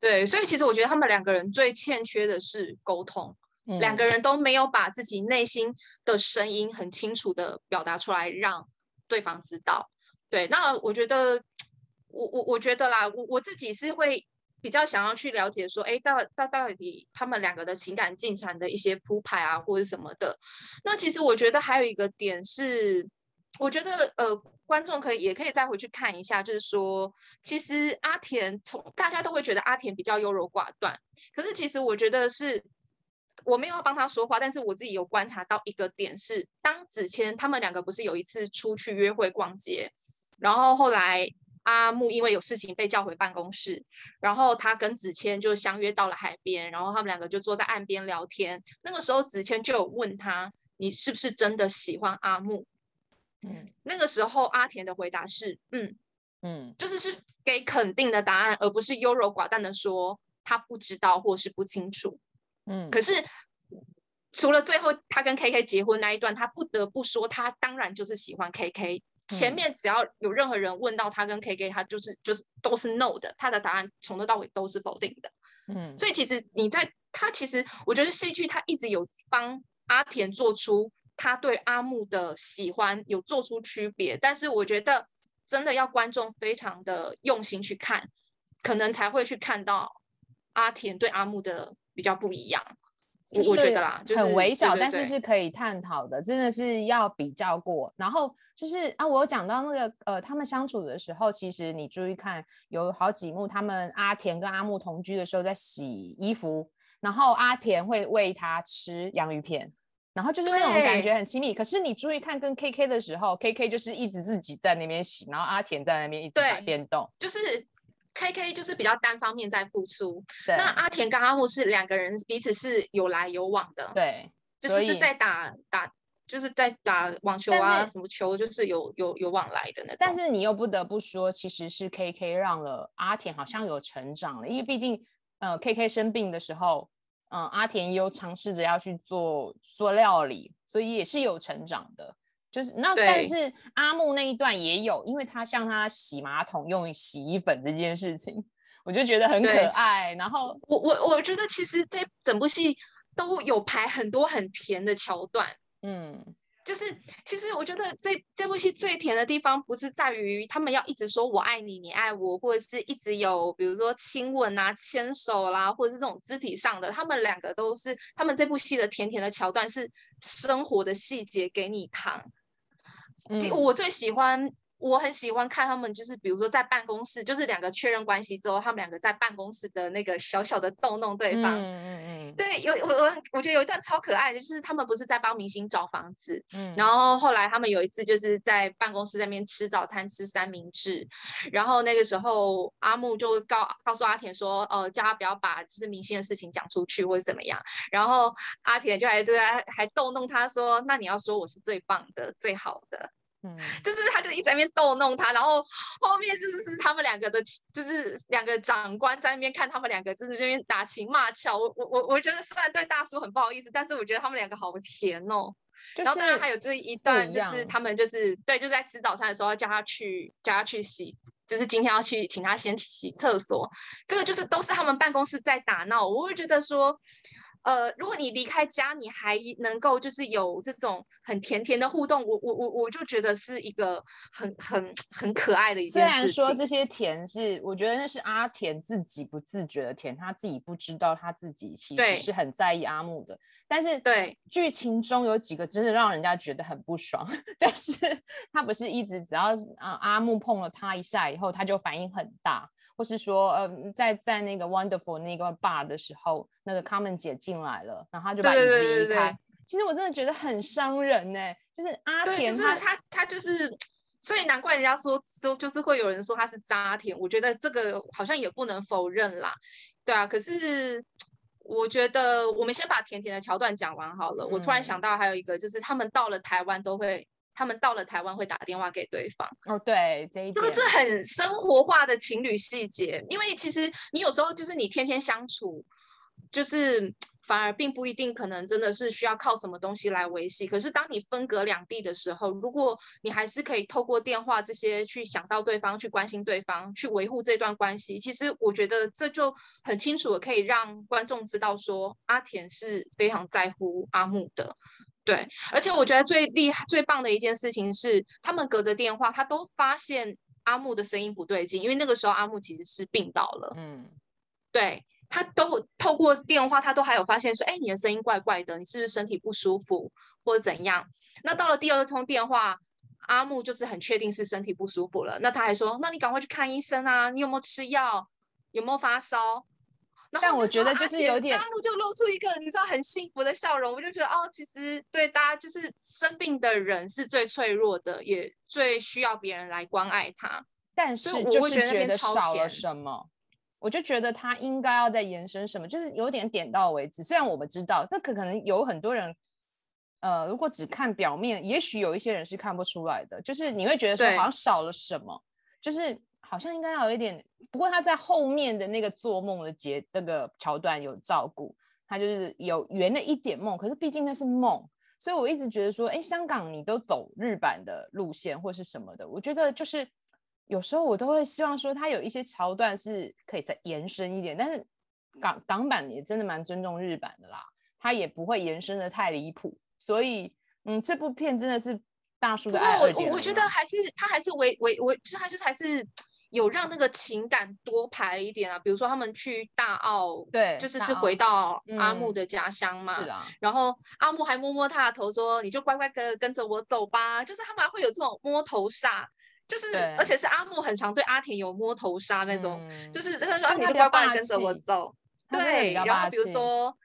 对，所以其实我觉得他们两个人最欠缺的是沟通，嗯、两个人都没有把自己内心的声音很清楚的表达出来，让对方知道。对，那我觉得，我我我觉得啦，我我自己是会比较想要去了解说，哎，到到到底他们两个的情感进程的一些铺排啊，或者什么的。那其实我觉得还有一个点是，我觉得呃。观众可以也可以再回去看一下，就是说，其实阿田从大家都会觉得阿田比较优柔寡断，可是其实我觉得是我没有要帮他说话，但是我自己有观察到一个点是，当子谦他们两个不是有一次出去约会逛街，然后后来阿木因为有事情被叫回办公室，然后他跟子谦就相约到了海边，然后他们两个就坐在岸边聊天，那个时候子谦就有问他，你是不是真的喜欢阿木？嗯，那个时候阿田的回答是，嗯嗯，就是是给肯定的答案，而不是优柔寡断的说他不知道或是不清楚。嗯，可是除了最后他跟 KK 结婚那一段，他不得不说他当然就是喜欢 KK 前面只要有任何人问到他跟 KK，他就是就是都是 no 的，他的答案从头到尾都是否定的。嗯，所以其实你在他其实我觉得戏剧他一直有帮阿田做出他对阿木的喜欢，有做出区别，但是我觉得真的要观众非常的用心去看，可能才会去看到阿田对阿木的比较不一样。我我觉得啦，就很微小，但是是可以探讨的，真的是要比较过。然后就是啊，我有讲到那个呃，他们相处的时候，其实你注意看，有好几幕，他们阿田跟阿木同居的时候在洗衣服，然后阿田会喂他吃洋芋片，然后就是那种感觉很亲密。可是你注意看跟 KK 的时候，KK 就是一直自己在那边洗，然后阿田在那边一直打电动，就是。K K 就是比较单方面在付出，对。那阿田跟阿木是两个人彼此是有来有往的，对，就是是在打打，就是在打网球啊，什么球，就是有有有往来的那种。但是你又不得不说，其实是 K K 让了阿田好像有成长了，因为毕竟呃 K K 生病的时候，嗯、呃，阿田也有尝试着要去做做料理，所以也是有成长的。就是那，但是阿木那一段也有，因为他像他洗马桶用洗衣粉这件事情，我就觉得很可爱。然后我我我觉得其实这整部戏都有排很多很甜的桥段，嗯，就是其实我觉得这这部戏最甜的地方不是在于他们要一直说我爱你，你爱我，或者是一直有比如说亲吻啊、牵手啦，或者是这种肢体上的，他们两个都是他们这部戏的甜甜的桥段是生活的细节给你糖。嗯、我最喜欢，我很喜欢看他们，就是比如说在办公室，就是两个确认关系之后，他们两个在办公室的那个小小的逗弄对方。嗯嗯嗯。对，有我我我觉得有一段超可爱的，就是他们不是在帮明星找房子，嗯，然后后来他们有一次就是在办公室那边吃早餐，吃三明治，然后那个时候阿木就告告诉阿田说，呃，叫他不要把就是明星的事情讲出去或者怎么样，然后阿田就还对还还逗弄他说，那你要说我是最棒的，最好的。嗯，就是他就一直在那边逗弄他，然后后面就是是他们两个的，就是两个长官在那边看他们两个就是那边打情骂俏。我我我我觉得虽然对大叔很不好意思，但是我觉得他们两个好甜哦。就是、然后当然还有这一段，就是他们就是对，就在吃早餐的时候叫他去叫他去洗，就是今天要去请他先洗厕所。这个就是都是他们办公室在打闹，我会觉得说。呃，如果你离开家，你还能够就是有这种很甜甜的互动，我我我我就觉得是一个很很很可爱的一件事情。虽然说这些甜是，我觉得那是阿田自己不自觉的甜，他自己不知道他自己其实是很在意阿木的。但是对剧情中有几个真的让人家觉得很不爽，就是他不是一直只要啊阿木碰了他一下以后，他就反应很大。或是说，呃，在在那个 Wonderful 那个 bar 的时候，那个 Carmen 姐进来了，然后他就把椅子移开。对对对对对。其实我真的觉得很伤人呢，就是阿田他，就是他，他就是，所以难怪人家说就就是会有人说他是渣田，我觉得这个好像也不能否认啦，对啊。可是我觉得我们先把甜甜的桥段讲完好了。嗯。我突然想到还有一个，就是他们到了台湾都会。他们到了台湾会打电话给对方哦，对，这一这个是很生活化的情侣细节，因为其实你有时候就是你天天相处，就是反而并不一定可能真的是需要靠什么东西来维系。可是当你分隔两地的时候，如果你还是可以透过电话这些去想到对方，去关心对方，去维护这段关系，其实我觉得这就很清楚的可以让观众知道说阿田是非常在乎阿木的。对，而且我觉得最厉害、最棒的一件事情是，他们隔着电话，他都发现阿木的声音不对劲，因为那个时候阿木其实是病倒了。嗯，对，他都透过电话，他都还有发现说，哎，你的声音怪怪的，你是不是身体不舒服或者怎样？那到了第二通电话，阿木就是很确定是身体不舒服了，那他还说，那你赶快去看医生啊，你有没有吃药？有没有发烧？但我觉得就是有点，阿木就露出一个你知道很幸福的笑容，我就觉得哦，其实对大家就是生病的人是最脆弱的，也最需要别人来关爱他。但是就是觉得少了什么，我就觉得他应该要再延伸什么，就是有点点到为止。虽然我们知道这可可能有很多人，呃，如果只看表面，也许有一些人是看不出来的，就是你会觉得说好像少了什么，就是。好像应该要有一点，不过他在后面的那个做梦的节这个桥段有照顾，他就是有圆了一点梦，可是毕竟那是梦，所以我一直觉得说，哎，香港你都走日版的路线或是什么的，我觉得就是有时候我都会希望说，它有一些桥段是可以再延伸一点，但是港港版也真的蛮尊重日版的啦，它也不会延伸的太离谱，所以嗯，这部片真的是大叔的爱。我我我觉得还是他还是维维维，就是他就是还是。有让那个情感多排一点啊，比如说他们去大澳，对，就是是回到阿木的家乡嘛，嗯、然后阿木还摸摸他的头说：“你就乖乖跟跟着我走吧。”就是他们还会有这种摸头杀，就是而且是阿木很常对阿田有摸头杀那种，嗯、就是真的说你就乖乖跟着我走，对，然后比如说。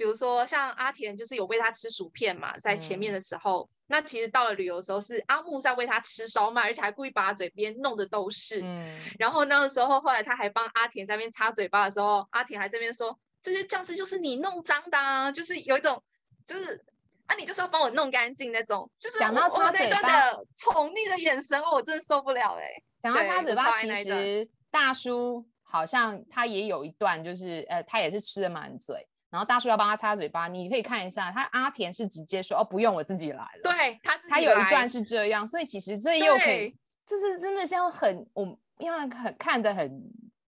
比如说像阿田就是有喂他吃薯片嘛，在前面的时候，嗯、那其实到了旅游的时候是阿木在喂他吃烧麦，而且还故意把他嘴边弄的都是。嗯，然后那个时候后来他还帮阿田在那边擦嘴巴的时候，阿田还在那边说这些酱汁就是你弄脏的，啊，就是有一种就是啊你就是要帮我弄干净那种，就是讲到擦嘴巴的宠溺的眼神，我真的受不了哎、欸。讲到擦嘴巴，其实大叔好像他也有一段，就是呃他也是吃的满嘴。然后大叔要帮他擦嘴巴，你可以看一下，他阿田是直接说哦，不用，我自己来了。对他自己来，他有一段是这样，所以其实这又可以，这是真的是要很我因为很看得很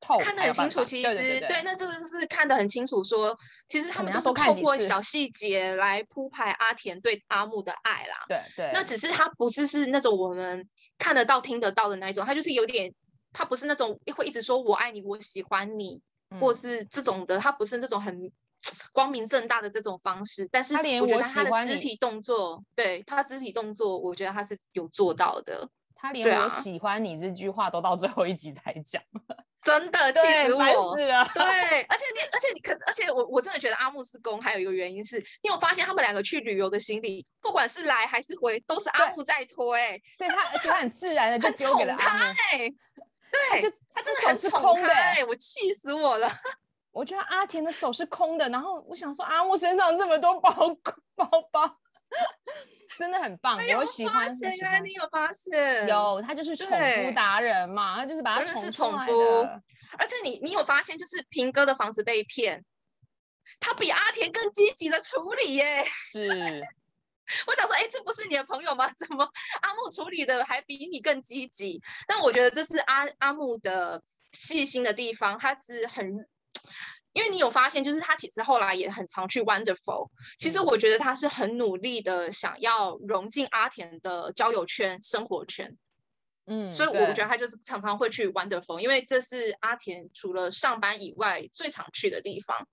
透，看得很清楚。其实对，那这个是看得很清楚说，说其实他们都是透过小细节来铺排阿田对阿木的爱啦。对对，那只是他不是是那种我们看得到、听得到的那一种，他就是有点，他不是那种会一直说我爱你、我喜欢你，嗯、或是这种的，他不是那种很。光明正大的这种方式，但是我觉得他的肢体动作，对他肢体动作，我觉得他是有做到的。他连我喜欢你这句话都到最后一集才讲，真的气死我了。对，而且你，而且你，可是，而且我我真的觉得阿木是攻，还有一个原因是，你有发现他们两个去旅游的行李，不管是来还是回，都是阿木在推。对他，而且他很自然的就丢给了阿木。对，就他真的很宠他，哎，我气死我了。我觉得阿田的手是空的，然后我想说阿木身上这么多包包包，真的很棒，我喜欢。原来你有发现？有，他就是宠夫达人嘛，他就是把他宠宠夫。而且你你有发现，就是平哥的房子被骗，他比阿田更积极的处理耶。是，我想说，哎，这不是你的朋友吗？怎么阿木处理的还比你更积极？但我觉得这是阿阿木的细心的地方，他是很。因为你有发现，就是他其实后来也很常去 Wonderful。其实我觉得他是很努力的，想要融进阿田的交友圈、生活圈。嗯，所以我觉得他就是常常会去 Wonderful，因为这是阿田除了上班以外最常去的地方。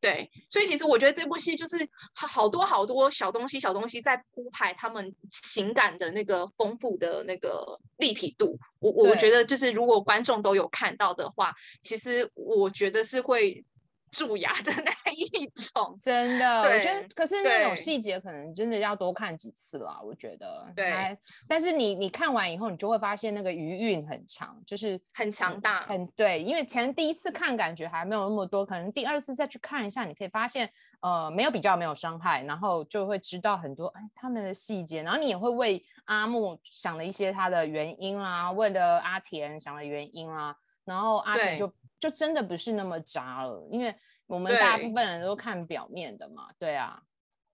对，所以其实我觉得这部戏就是好多好多小东西、小东西在铺排他们情感的那个丰富的那个立体度。我我觉得就是如果观众都有看到的话，其实我觉得是会。蛀牙的那一种，真的，我觉得，可是那种细节可能真的要多看几次啦。我觉得，对。但是你你看完以后，你就会发现那个余韵很长，就是很强大，很对。因为前第一次看感觉还没有那么多，可能第二次再去看一下，你可以发现，呃，没有比较，没有伤害，然后就会知道很多哎他们的细节，然后你也会为阿木想了一些他的原因啦，为了阿田想了原因啦，然后阿田就。就真的不是那么渣了，因为我们大部分人都看表面的嘛，对，啊，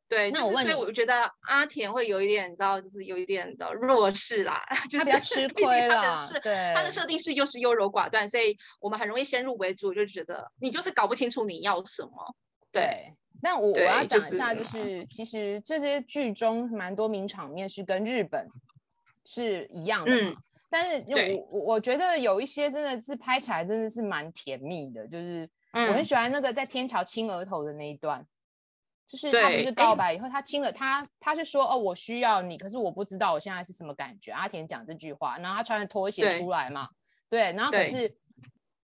对，那我问你，所以我觉得阿田会有一点，你知道，就是有一点的弱势啦，就是、他比较吃 亏了，对，他的设定是又是优柔寡断，所以我们很容易先入为主，就觉得你就是搞不清楚你要什么，对。对但我我要讲一下，就是其实这些剧中蛮多名场面是跟日本是一样的嘛。嗯但是我我我觉得有一些真的是拍起来真的是蛮甜蜜的，就是我很喜欢那个在天桥亲额头的那一段，嗯、就是他不是告白以后他亲了他，他是说哦我需要你，可是我不知道我现在是什么感觉。阿田讲这句话，然后他穿着拖鞋出来嘛，对，对，然后可是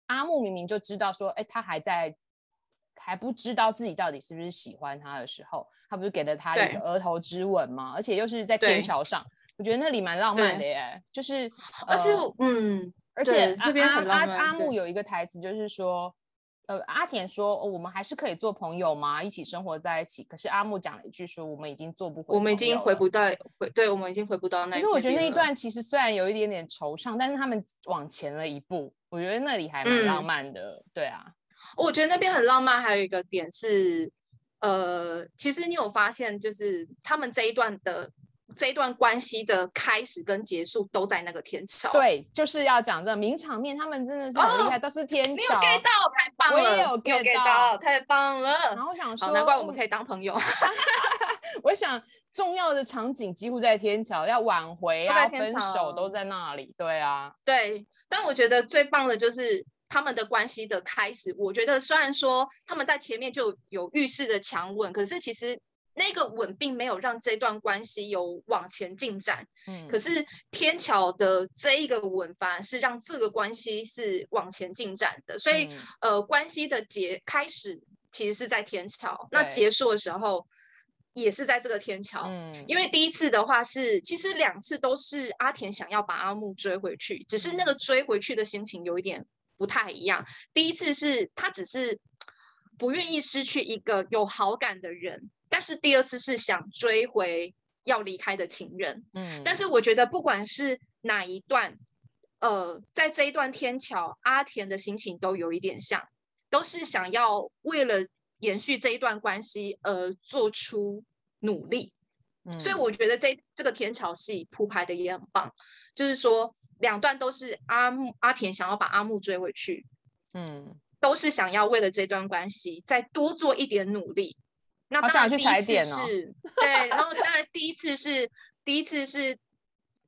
阿木明明就知道说，哎，他还在还不知道自己到底是不是喜欢他的时候，他不是给了他一个额头之吻吗？而且又是在天桥上。我觉得那里蛮浪漫的耶，就是而且、呃、嗯，而且这边很浪漫。阿阿木有一个台词就是说，呃，阿田说、哦、我们还是可以做朋友吗？一起生活在一起。可是阿木讲了一句说，我们已经做不回，我们已经回不到回，对，我们已经回不到那。可是我觉得那一段其实虽然有一点点惆怅，但是他们往前了一步，我觉得那里还蛮浪漫的。嗯、对啊，我觉得那边很浪漫，还有一个点是。呃，其实你有发现，就是他们这一段的这一段关系的开始跟结束都在那个天桥。对，就是要讲这名场面，他们真的是很厉害，哦、都是天桥。你有 get 到，太棒了！我也有 get 到，太棒了。然后我想说，难怪我们可以当朋友。我想重要的场景几乎在天桥，要挽回啊，分手都在那里。对啊，对。但我觉得最棒的就是。他们的关系的开始，我觉得虽然说他们在前面就有预示的强吻，可是其实那个吻并没有让这段关系有往前进展。嗯，可是天桥的这一个吻反而是让这个关系是往前进展的。所以，嗯、呃，关系的结开始其实是在天桥，那结束的时候也是在这个天桥。嗯，因为第一次的话是，其实两次都是阿田想要把阿木追回去，只是那个追回去的心情有一点。不太一样。第一次是他只是不愿意失去一个有好感的人，但是第二次是想追回要离开的情人。嗯，但是我觉得不管是哪一段，呃，在这一段天桥，阿田的心情都有一点像，都是想要为了延续这一段关系而做出努力。嗯，所以我觉得这这个天桥戏铺排的也很棒。就是说，两段都是阿木阿田想要把阿木追回去，嗯，都是想要为了这段关系再多做一点努力。那当然第一次是，哦、对，然后当然第一次是第一次是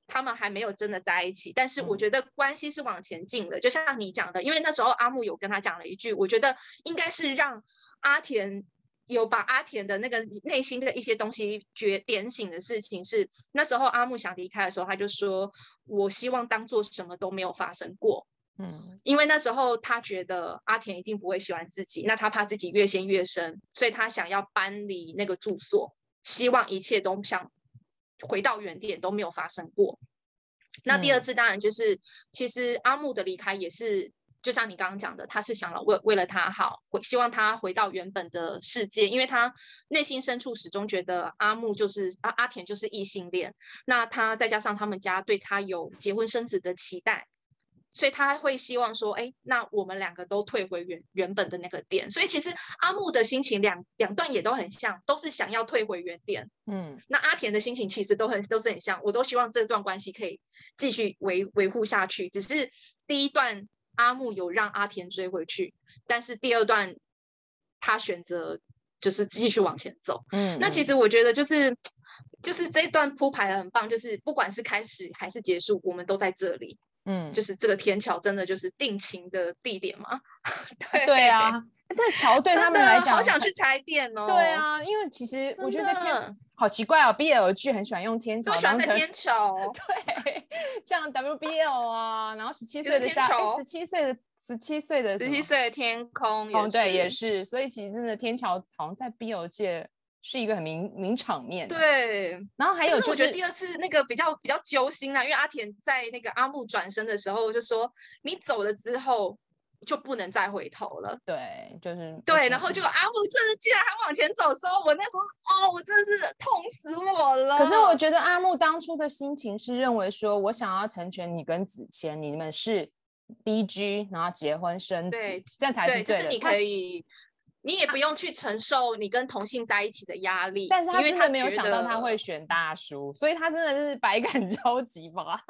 他们还没有真的在一起，但是我觉得关系是往前进的。嗯、就像你讲的，因为那时候阿木有跟他讲了一句，我觉得应该是让阿田。有把阿田的那个内心的一些东西觉点醒的事情是，那时候阿木想离开的时候，他就说：“我希望当做什么都没有发生过。”嗯，因为那时候他觉得阿田一定不会喜欢自己，那他怕自己越陷越深，所以他想要搬离那个住所，希望一切都像回到原点都没有发生过。那第二次当然就是，其实阿木的离开也是。就像你刚刚讲的，他是想了为为了他好，回希望他回到原本的世界，因为他内心深处始终觉得阿木就是阿阿田就是异性恋，那他再加上他们家对他有结婚生子的期待，所以他会希望说，哎，那我们两个都退回原原本的那个点。所以其实阿木的心情两两段也都很像，都是想要退回原点。嗯，那阿田的心情其实都很都是很像，我都希望这段关系可以继续维维护下去，只是第一段。阿木有让阿田追回去，但是第二段他选择就是继续往前走。嗯，那其实我觉得就是就是这一段铺排的很棒，就是不管是开始还是结束，我们都在这里。嗯，就是这个天桥真的就是定情的地点吗。对对啊，但桥对他们来讲，好想去踩点哦。对啊，因为其实我觉得天。好奇怪哦，BL 剧很喜欢用天桥都，喜欢在天桥，对，像 WBL 啊，然后十七岁的夏，十七岁的十七岁的十七岁的天空，哦，对，也是，所以其实真的天桥好像在 BL 界是一个很名名场面，对。然后还有就是，我觉得第二次那个比较比较揪心啊，因为阿田在那个阿木转身的时候就说：“你走了之后。”就不能再回头了。对，就是对，然后就阿木真的竟然还往前走的时候，我那时候哦，我真的是痛死我了。可是我觉得阿木当初的心情是认为说，我想要成全你跟子谦，你们是 BG，然后结婚生子，对，这才是对的。就是你可以，你也不用去承受你跟同性在一起的压力。但是他真的没有想到他会选大叔，所以他真的是百感 交集吧？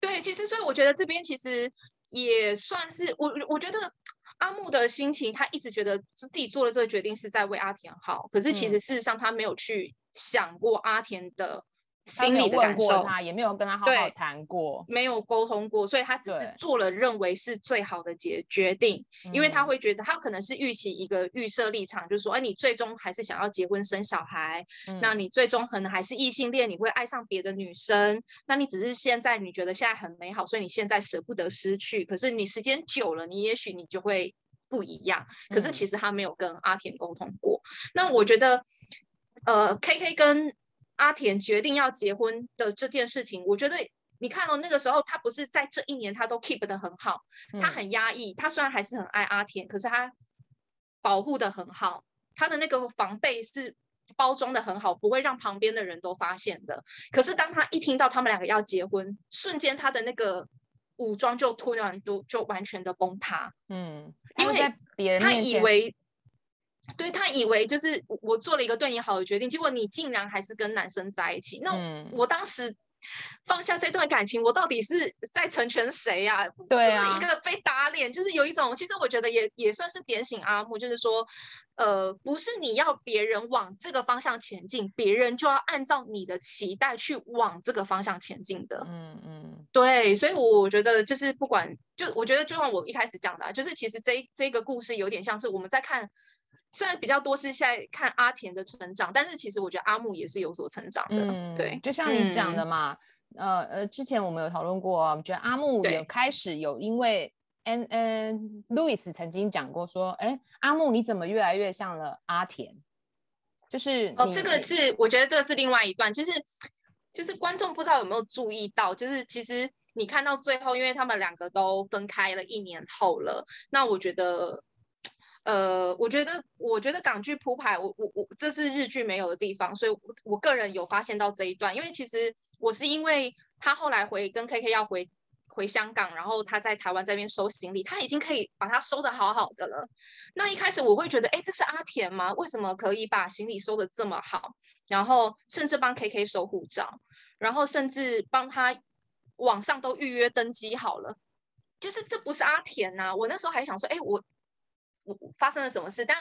对，其实所以我觉得这边其实。也算是我，我觉得阿木的心情，他一直觉得自己做了这个决定是在为阿田好，可是其实事实上他没有去想过阿田的。心里的感受，他也没有跟他好好谈过，没有沟通过，所以他只是做了认为是最好的决决定，因为他会觉得他可能是预期一个预设立场，就是说，哎，你最终还是想要结婚生小孩，嗯、那你最终可能还是异性恋，你会爱上别的女生，那你只是现在你觉得现在很美好，所以你现在舍不得失去，可是你时间久了，你也许你就会不一样。可是其实他没有跟阿田沟通过，嗯、那我觉得，呃，K K 跟。阿田决定要结婚的这件事情，我觉得你看哦，那个时候他不是在这一年他都 keep 的很好，他很压抑，他虽然还是很爱阿田，可是他保护的很好，他的那个防备是包装的很好，不会让旁边的人都发现的。可是当他一听到他们两个要结婚，瞬间他的那个武装就突然都就完全的崩塌。嗯，因为他以为。对，他以为就是我做了一个对你好的决定，结果你竟然还是跟男生在一起。那我当时放下这段感情，我到底是在成全谁呀？对啊，就是一个被打脸，就是有一种，其实我觉得也也算是点醒阿木，就是说，呃，不是你要别人往这个方向前进，别人就要按照你的期待去往这个方向前进的。嗯嗯，对，所以我觉得就是不管，就我觉得就像我一开始讲的，就是其实这这个故事有点像是我们在看。虽然比较多是在看阿田的成长，但是其实我觉得阿木也是有所成长的。嗯，对，就像你讲的嘛，嗯、呃呃，之前我们有讨论过，我觉得阿木有开始有因为，嗯嗯，Louis 曾经讲过说，哎，阿木你怎么越来越像了阿田？就是哦，这个是我觉得这个是另外一段，就是就是观众不知道有没有注意到，就是其实你看到最后，因为他们两个都分开了一年后了，那我觉得。呃，我觉得，我觉得港剧铺排，我我我，这是日剧没有的地方，所以我，我个人有发现到这一段，因为其实我是因为他后来回跟 KK 要回回香港，然后他在台湾这边收行李，他已经可以把他收的好好的了。那一开始我会觉得，哎，这是阿田吗？为什么可以把行李收的这么好？然后甚至帮 KK 收护照，然后甚至帮他网上都预约登机好了，就是这不是阿田呐、我那时候还想说，哎，我。发生了什么事？但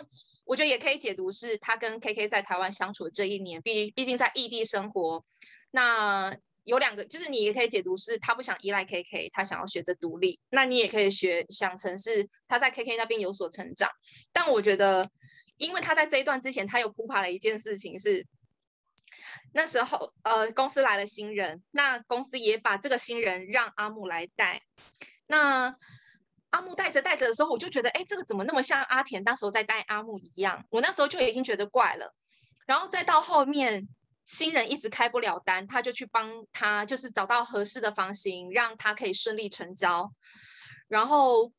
我觉得也可以解读是他跟 KK 在台湾相处的这一年，毕毕竟在异地生活，那有两个，就是你也可以解读是他不想依赖 KK，他想要学着独立。那你也可以学想成是他在 KK 那边有所成长。但我觉得，因为他在这一段之前，他有铺排了一件事情是，那时候呃公司来了新人，那公司也把这个新人让阿木来带，那。阿木带着带着的时候，我就觉得，哎，这个怎么那么像阿田那时候在带阿木一样？我那时候就已经觉得怪了。然后再到后面，新人一直开不了单，他就去帮他，就是找到合适的房型，让他可以顺利成交。然后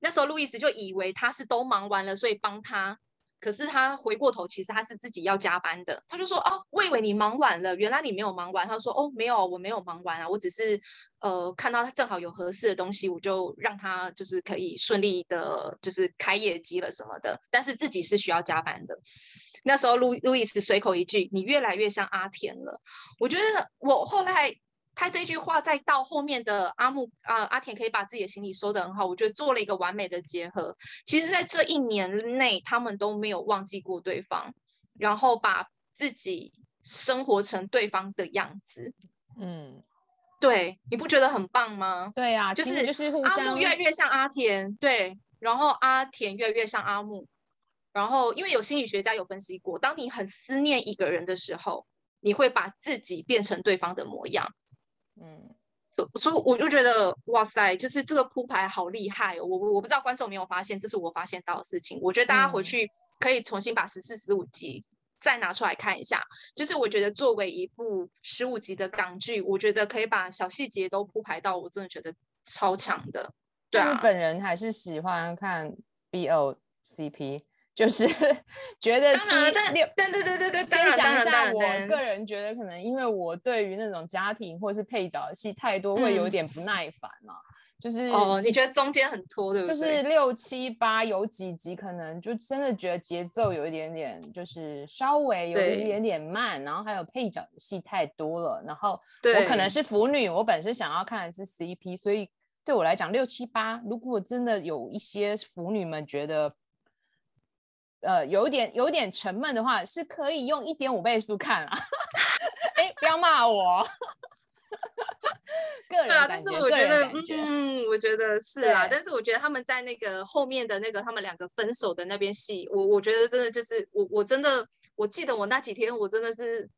那时候路易斯就以为他是都忙完了，所以帮他。可是他回过头，其实他是自己要加班的。他就说：“哦，我以为你忙完了，原来你没有忙完。”他说：“哦，没有，我没有忙完啊，我只是呃看到他正好有合适的东西，我就让他就是可以顺利的，就是开业绩了什么的。但是自己是需要加班的。”那时候路路易斯随口一句：“你越来越像阿田了。”我觉得我后来。他这句话再到后面的阿木啊，阿田可以把自己的行李收得很好，我觉得做了一个完美的结合。其实，在这一年内，他们都没有忘记过对方，然后把自己生活成对方的样子。嗯，对，你不觉得很棒吗？对啊，就是就是阿木越来越像阿田，对，然后阿田越来越像阿木，然后因为有心理学家有分析过，当你很思念一个人的时候，你会把自己变成对方的模样。嗯，所以我就觉得哇塞，就是这个铺排好厉害哦！我我不知道观众没有发现，这是我发现到的事情。我觉得大家回去可以重新把十四、十五集再拿出来看一下。就是我觉得作为一部十五集的港剧，我觉得可以把小细节都铺排到，我真的觉得超强的。对啊，本人还是喜欢看 BL CP。就是 觉得七六，对对对对对，先讲一下，我个人觉得可能因为我对于那种家庭或是配角的戏太多，会有点不耐烦嘛。就是哦，你觉得中间很拖，对不对？就是六七八有几集，可能就真的觉得节奏有一点点，就是稍微有一点点慢，然后还有配角的戏太多了。然后我可能是腐女，我本身想要看的是 CP，所以对我来讲六七八，如果真的有一些腐女们觉得。呃，有点有点沉闷的话，是可以用一点五倍速看啊。哎，不要骂我。个人感觉，但是我觉得，觉嗯，我觉得是啊。但是我觉得他们在那个后面的那个他们两个分手的那边戏，我我觉得真的就是我我真的我记得我那几天我真的是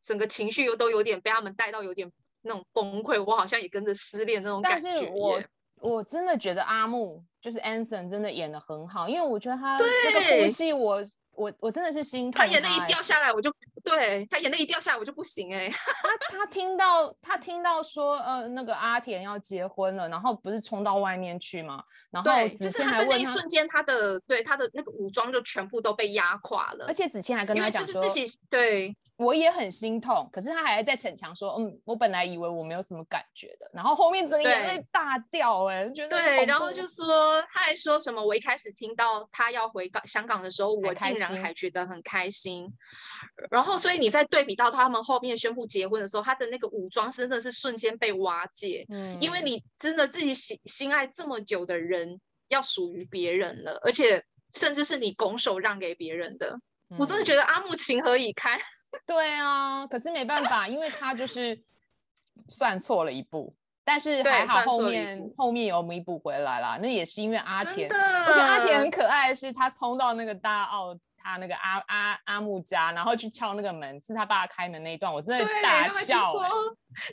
整个情绪又都有点被他们带到有点那种崩溃，我好像也跟着失恋那种感觉。但是我我真的觉得阿木。就是 Anson 真的演的很好，因为我觉得他那个部戏，我我我真的是心疼他。他眼泪一掉下来，我就对他眼泪一掉下来，我就不行哎、欸。他他听到他听到说呃那个阿田要结婚了，然后不是冲到外面去吗？然后对，就是他在那一瞬间，他的对他的那个武装就全部都被压垮了。而且子谦还跟他讲说，就是自己对我也很心痛，可是他还在逞强说，嗯，我本来以为我没有什么感觉的，然后后面整个眼泪大掉哎、欸，觉得对，然后就说。他还说什么？我一开始听到他要回港香港的时候，我竟然还觉得很开心。然后，所以你在对比到他们后面宣布结婚的时候，他的那个武装真的是瞬间被瓦解。嗯，因为你真的自己心心爱这么久的人要属于别人了，而且甚至是你拱手让给别人的，嗯，我真的觉得阿木情何以堪？对啊，可是没办法，因为他就是算错了一步。但是还好后面后面有弥补回来啦，那也是因为阿田，我觉得阿田很可爱是他冲到那个大奥他那个阿阿阿木家，然后去敲那个门，是他爸开门那一段，我真的大笑。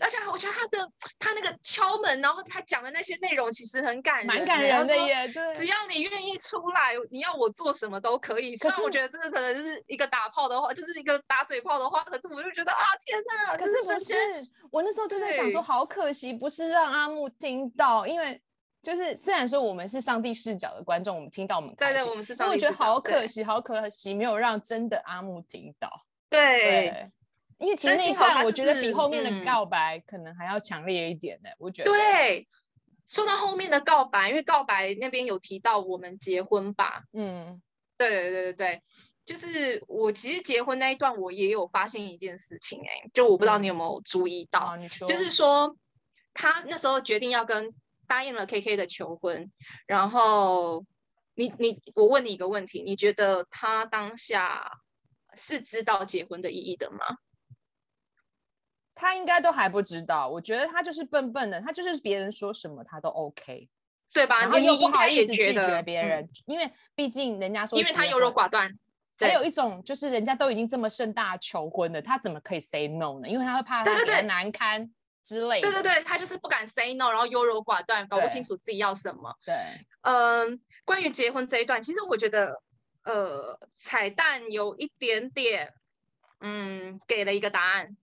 而且我觉得他的他那个敲门，然后他讲的那些内容其实很感人，蛮感人的耶。对，只要你愿意出来，你要我做什么都可以。可是我觉得这个可能就是一个打炮的话，就是一个打嘴炮的话。可是我就觉得啊，天哪！可是不是，我那时候就在想说，好可惜，不是让阿木听到，因为就是虽然说我们是上帝视角的观众，我们听到我们对对，我们是上帝视角，我觉得好可惜，好可惜，没有让真的阿木听到。对。因为其实那一段我觉得比后面的告白可能还要强烈一点呢，我觉得。对，说到后面的告白，因为告白那边有提到我们结婚吧，嗯，对对对对对，就是我其实结婚那一段我也有发现一件事情，哎，就我不知道你有没有注意到，就是说他那时候决定要跟答应了 KK 的求婚，然后你你我问你一个问题，你觉得他当下是知道结婚的意义的吗？他应该都还不知道，我觉得他就是笨笨的，他就是别人说什么他都 OK，对吧？然后又不好意思拒绝别人，嗯、因为毕竟人家说，因为他优柔寡断。还有一种就是人家都已经这么盛大求婚了，他怎么可以 say no 呢？因为他会怕他给他难堪之类的。对对对，他就是不敢 say no，然后优柔寡断，搞不清楚自己要什么。对，嗯、呃，关于结婚这一段，其实我觉得，呃，彩蛋有一点点，嗯，给了一个答案。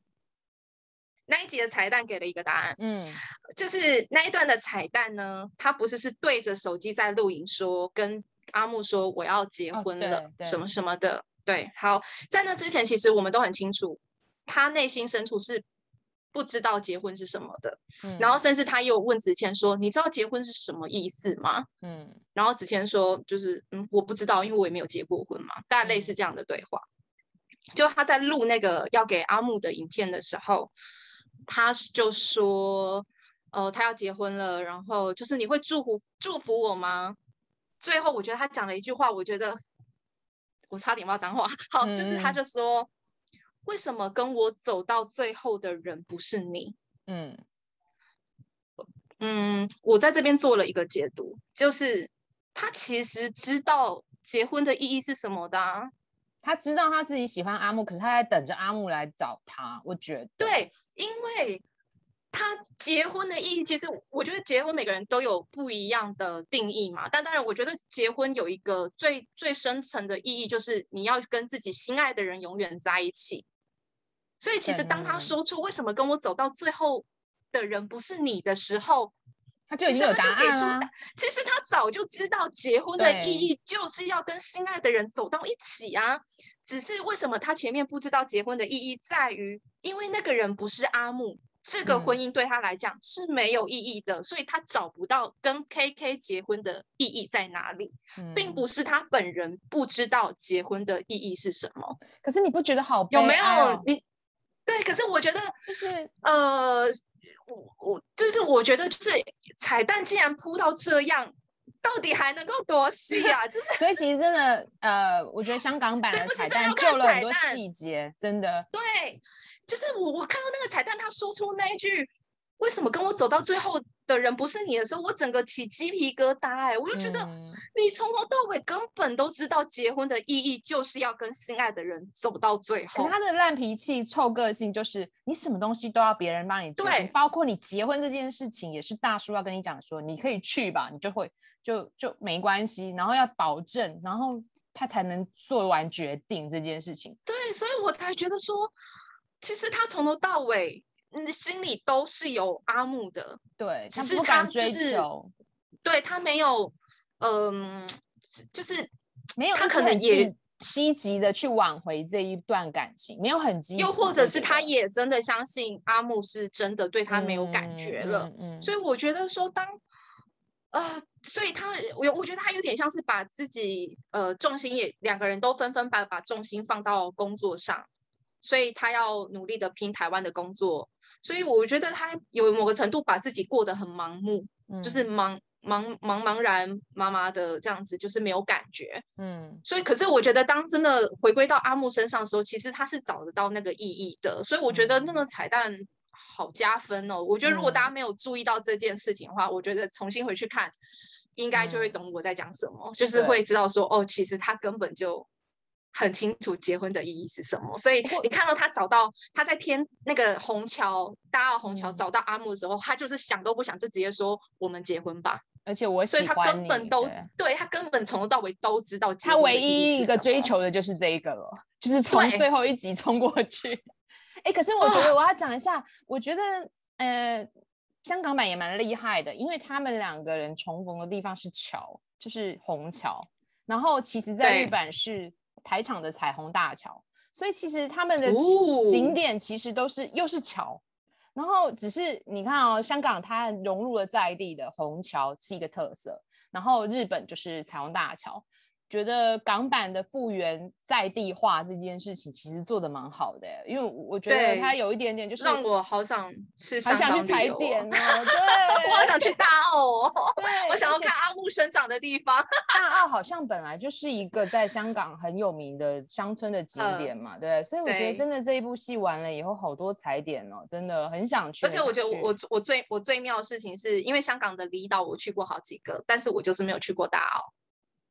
那一集的彩蛋给了一个答案，嗯，就是那一段的彩蛋呢，他不是是对着手机在录影说，跟阿木说我要结婚了，哦、什么什么的，对，好，在那之前其实我们都很清楚，他内心深处是不知道结婚是什么的，嗯、然后甚至他又问子谦说，你知道结婚是什么意思吗？嗯，然后子谦说，就是嗯，我不知道，因为我也没有结过婚嘛，大概类似这样的对话，嗯、就他在录那个要给阿木的影片的时候。他就说，呃，他要结婚了，然后就是你会祝福祝福我吗？最后我觉得他讲了一句话，我觉得 我差点骂脏话。好，嗯、就是他就说，为什么跟我走到最后的人不是你？嗯嗯，我在这边做了一个解读，就是他其实知道结婚的意义是什么的啊。他知道他自己喜欢阿木，可是他在等着阿木来找他。我觉得，对，因为他结婚的意义，其实我觉得结婚每个人都有不一样的定义嘛。但当然，我觉得结婚有一个最最深层的意义，就是你要跟自己心爱的人永远在一起。所以，其实当他说出为什么跟我走到最后的人不是你的时候，他就已经有答案了。其实他早就知道结婚的意义就是要跟心爱的人走到一起啊。只是为什么他前面不知道结婚的意义，在于因为那个人不是阿木，这个婚姻对他来讲是没有意义的，所以他找不到跟 KK 结婚的意义在哪里，并不是他本人不知道结婚的意义是什么。可是你不觉得好有没有你？对，可是我觉得就是呃。我我就是我觉得就是彩蛋竟然铺到这样，到底还能够多细啊？就是所以其实真的呃，我觉得香港版的彩蛋救了很多细节，真的。对，就是我我看到那个彩蛋，他说出那一句。为什么跟我走到最后的人不是你的时候，我整个起鸡皮疙瘩哎！我就觉得你从头到尾根本都知道结婚的意义就是要跟心爱的人走到最后。可他的烂脾气、臭个性就是你什么东西都要别人帮你做，对，包括你结婚这件事情也是大叔要跟你讲说你可以去吧，你就会就就没关系，然后要保证，然后他才能做完决定这件事情。对，所以我才觉得说，其实他从头到尾。你的心里都是有阿木的，对，只是他就是，对他没有，嗯、呃，就是没有，他可能也积极的去挽回这一段感情，没有很积极，又或者是他也真的相信阿木是真的对他没有感觉了，嗯嗯嗯嗯、所以我觉得说当，呃，所以他我我觉得他有点像是把自己呃重心也两个人都纷纷把把重心放到工作上，所以他要努力的拼台湾的工作，所以我觉得他有某个程度把自己过得很盲目，嗯、就是茫茫茫茫然麻麻的这样子，就是没有感觉，嗯，所以可是我觉得当真的回归到阿木身上的时候，其实他是找得到那个意义的，所以我觉得那个彩蛋。好加分哦！我觉得如果大家没有注意到这件事情的话，嗯、我觉得重新回去看，应该就会懂我在讲什么，嗯、就是会知道说，哦，其实他根本就很清楚结婚的意义是什么。所以你看到他找到他在天那个虹桥大澳虹桥找到阿木的时候，嗯、他就是想都不想就直接说我们结婚吧。而且我喜欢，所以他根本都对，他根本从头到尾都知道。他唯一一个追求的就是这一个了，就是从最后一集冲过去。哎，可是我觉得我要讲一下，哦、我觉得呃，香港版也蛮厉害的，因为他们两个人重逢的地方是桥，就是虹桥，然后其实在日本是台场的彩虹大桥，所以其实他们的景点其实都是、哦、又是桥，然后只是你看哦，香港它融入了在地的虹桥是一个特色，然后日本就是彩虹大桥。觉得港版的复原在地化这件事情其实做的蛮好的，因为我觉得它有一点点就是让我好想去香港去踩点哦，对，我好想去大澳哦，对，我想要看阿木生长的地方。大澳好像本来就是一个在香港很有名的乡村的景点嘛，对，所以我觉得真的这一部戏完了以后好多踩点哦，真的很想去。而且我觉得我我最我最妙的事情是因为香港的离岛我去过好几个，但是我就是没有去过大澳。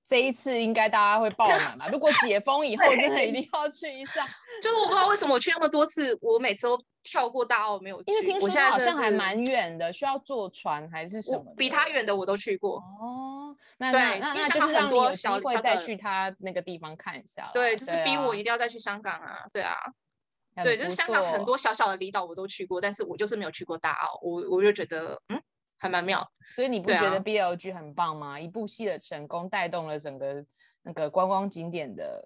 这一次应该大家会爆满吧？如果解封以后，真的一定要去一下。就是我不知道为什么我去那么多次，我每次都跳过大澳没有去。因为听说它好像还蛮远的，需要坐船还是什么？比它远的我都去过。哦，那那那那就是让你有机会再去它那个地方看一下。对，就是逼我一定要再去香港啊！对啊，对，就是香港很多小小的离岛我都去过，但是我就是没有去过大澳。我我就觉得，嗯。还蛮妙，所以你不觉得 B L G 很棒吗？啊、一部戏的成功带动了整个那个观光景点的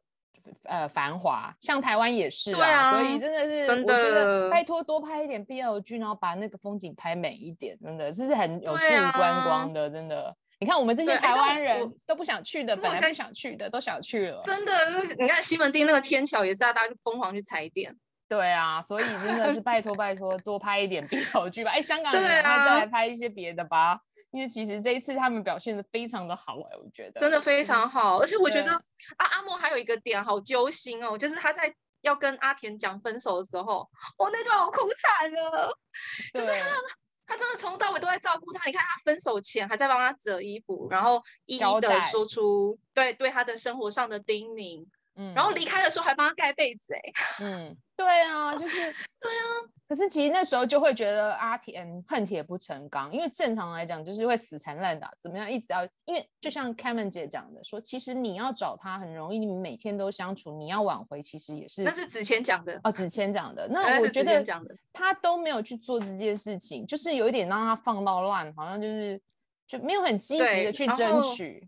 呃繁华，像台湾也是啊，啊所以真的是真的，我觉得拜托多拍一点 B L G，，然后把那个风景拍美一点，真的是很有助于观光的，真的。你看我们这些台湾人都不想去的，本来不想去的都想去了，真的。你看西门町那个天桥也是要大家去疯狂去踩点。对啊，所以真的是拜托拜托，多拍一点 BL 剧吧。哎，香港人再来拍一些别的吧，啊、因为其实这一次他们表现的非常的好哎，我觉得真的非常好。而且我觉得啊，阿莫还有一个点好揪心哦，就是他在要跟阿田讲分手的时候，我那段我哭惨了。就是他他真的从头到尾都在照顾他，你看他分手前还在帮他折衣服，然后一一的说出对对他的生活上的叮咛。嗯，然后离开的时候还帮他盖被子，哎，嗯，对啊，就是 对啊。可是其实那时候就会觉得阿田恨铁不成钢，因为正常来讲就是会死缠烂打，怎么样一直要，因为就像 Kevin 姐讲的，说其实你要找他很容易，你们每天都相处，你要挽回其实也是。那是子谦讲的哦，子谦讲的。那我觉得他都没有去做这件事情，就是有一点让他放到烂，好像就是就没有很积极的去争取。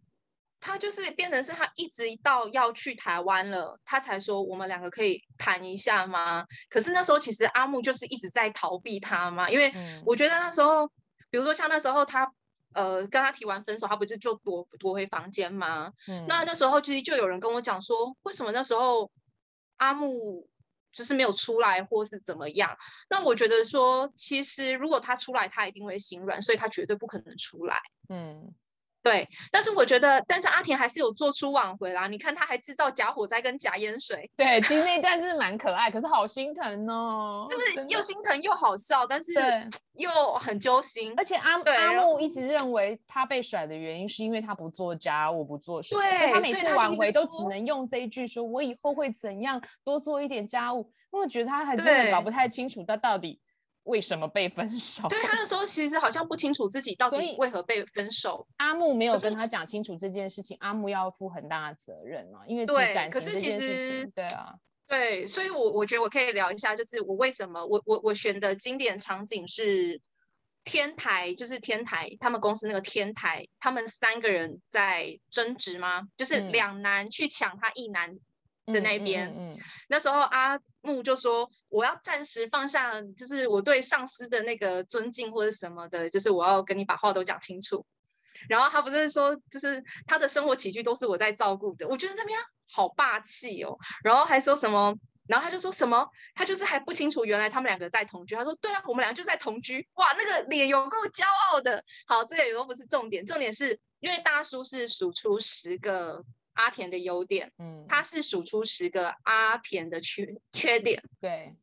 他就是变成是他一直到要去台湾了，他才说我们两个可以谈一下吗？可是那时候其实阿木就是一直在逃避他嘛，因为我觉得那时候，比如说像那时候他呃跟他提完分手，他不是就躲躲回房间吗？嗯、那那时候其实就有人跟我讲说，为什么那时候阿木就是没有出来或是怎么样？那我觉得说，其实如果他出来，他一定会心软，所以他绝对不可能出来。嗯。对，但是我觉得，但是阿田还是有做出挽回啦。你看，他还制造假火灾跟假烟水。对，其实那一 段真是蛮可爱，可是好心疼哦。就是又心疼又好笑，但是 又很揪心。而且阿阿木一直认为他被甩的原因是因为他不做家务，不做事。对，他每次挽回都只能用这一句说：“我以后会怎样多做一点家务。”因为我觉得他还真的搞不太清楚他到底。为什么被分手？对，他那时候其实好像不清楚自己到底为何被分手。阿木没有跟他讲清楚这件事情，阿木要负很大的责任嘛，因为对感情这件事情。对啊，对，所以我我觉得我可以聊一下，就是我为什么我我我选的经典场景是天台，就是天台他们公司那个天台，他们三个人在争执吗？就是两男去抢他一男。嗯的那边，嗯嗯嗯、那时候阿木就说：“我要暂时放下，就是我对上司的那个尊敬或者什么的，就是我要跟你把话都讲清楚。”然后他不是说，就是他的生活起居都是我在照顾的，我觉得那边好霸气哦。然后还说什么，然后他就说什么，他就是还不清楚原来他们两个在同居。他说对啊，我们俩就在同居。哇，那个脸有够骄傲的。好，这个也都不是重点，重点是因为大叔是数出十个阿田的优点，嗯，他是数出十个阿田的缺缺点，对。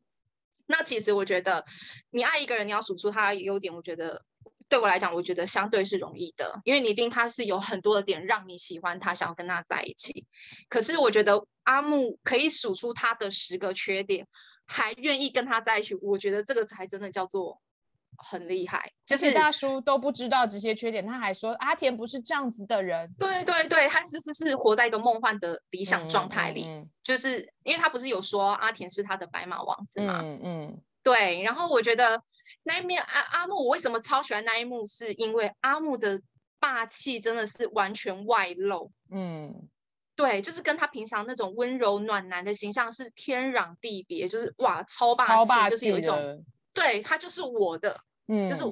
那其实我觉得，你爱一个人，你要数出他的优点，我觉得对我来讲，我觉得相对是容易的，因为你一定他是有很多的点让你喜欢他，想要跟他在一起。可是我觉得阿木可以数出他的十个缺点，还愿意跟他在一起，我觉得这个才真的叫做。很厉害，就是大叔都不知道这些缺点，他还说阿田不是这样子的人。对对对，他就是是活在一个梦幻的理想状态里，嗯嗯嗯、就是因为他不是有说阿田是他的白马王子嘛？嗯嗯，对。然后我觉得那一面阿阿木，我为什么超喜欢那一幕，是因为阿木的霸气真的是完全外露。嗯，对，就是跟他平常那种温柔暖男的形象是天壤地别，就是哇，超霸气，超霸气就是有一种。对，他就是我的，嗯，就是